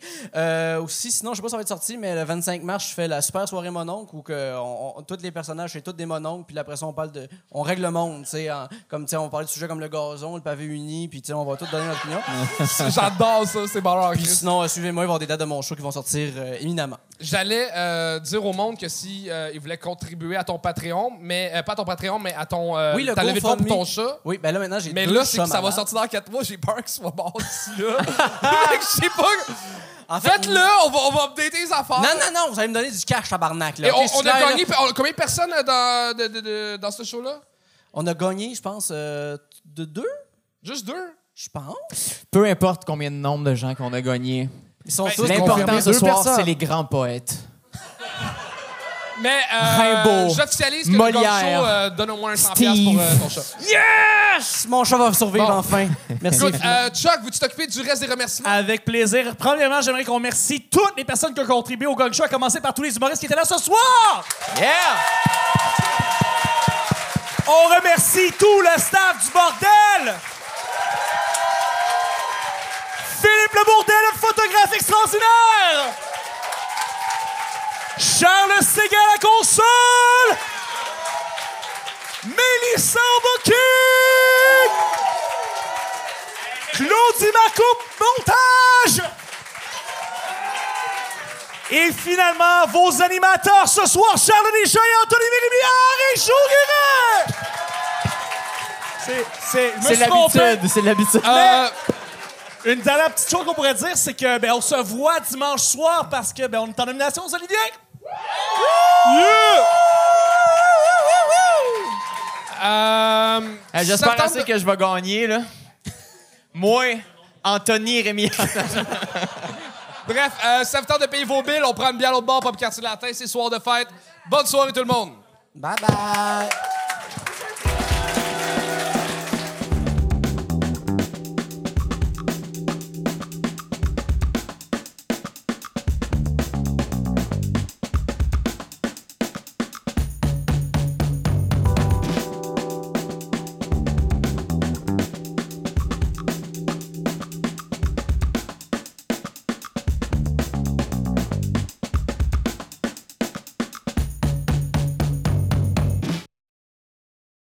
Aussi, sinon, je sais pas si ça va être sorti, mais le 25 mars, je fais la super soirée mononcle où que on, on- tous les personnages, c'est tous des mononcles, puis après ça, on parle de, on règle le monde, tu sais, comme tu sais, on parle de sujets comme le gazon, le pavé uni, puis tu sais, on va tout donner notre opinion. J'adore ça, c'est bon. puis sinon, euh, suivez-moi, il va y avoir des dates de mon show qui vont sortir euh, éminemment. J'allais euh, dire au monde que si euh, ils voulaient contribuer à ton Patreon, mais euh, pas à ton Patreon, mais à ton euh, Oui, le ta levée de fonds pour GoFundMe. ton chat. Oui, ben là maintenant j'ai Mais deux là, c'est chats que ça va malades. sortir dans 4 mois. J'ai peur qu'il soit mort d'ici là. Fait que Je sais pas. En fait, Faites-le, on va, on va updater les affaires. Non, non, non, vous allez me donner du cash, tabarnak. Là. Et on, a là? gagné. on- combien de personnes euh, dans, de- de- de- dans ce show-là? On a gagné, je pense, euh, de deux, Juste deux? je pense. Peu importe combien de nombre de gens qu'on a gagné, Ils sont Ben, tous L'important confirmés, ce deux soir, personnes. c'est les grands poètes. Mais Rimbaud, euh, j'officialise que le Molière, show euh, donne au moins un 100$ Steve. pour euh, ton chat. Yes! Mon chat va survivre Bon. enfin. Merci. Écoute, infiniment. euh, Chuck, veux-tu t'occuper du reste des remerciements? Avec plaisir. Premièrement, j'aimerais qu'on remercie toutes les personnes qui ont contribué au Gong Show, à commencer par tous les humoristes qui étaient là ce soir. Yeah! On remercie tout le staff du bordel. Philippe Le Bourdel, le photographe extraordinaire. Charles Ségal à la console. Mélissa booking. Claudie Marco, montage. Et finalement, vos animateurs ce soir, Charles Deschamps et Anthony Mérimiard et Joe! C'est, c'est, l'habitude, c'est l'habitude. Euh, Une dernière petite chose qu'on pourrait dire, c'est que ben, on se voit dimanche soir parce que ben, on est en nomination aux Oliviers. Euh, Euh, J'espère septembre- assez que je vais gagner, là. Moi, Anthony Rémi. Bref, euh, ça vous tente de payer vos billes, on prend une bière l'autre bord, pas quartier latin, c'est soir de fête. Bonne soirée tout le monde! Bye bye.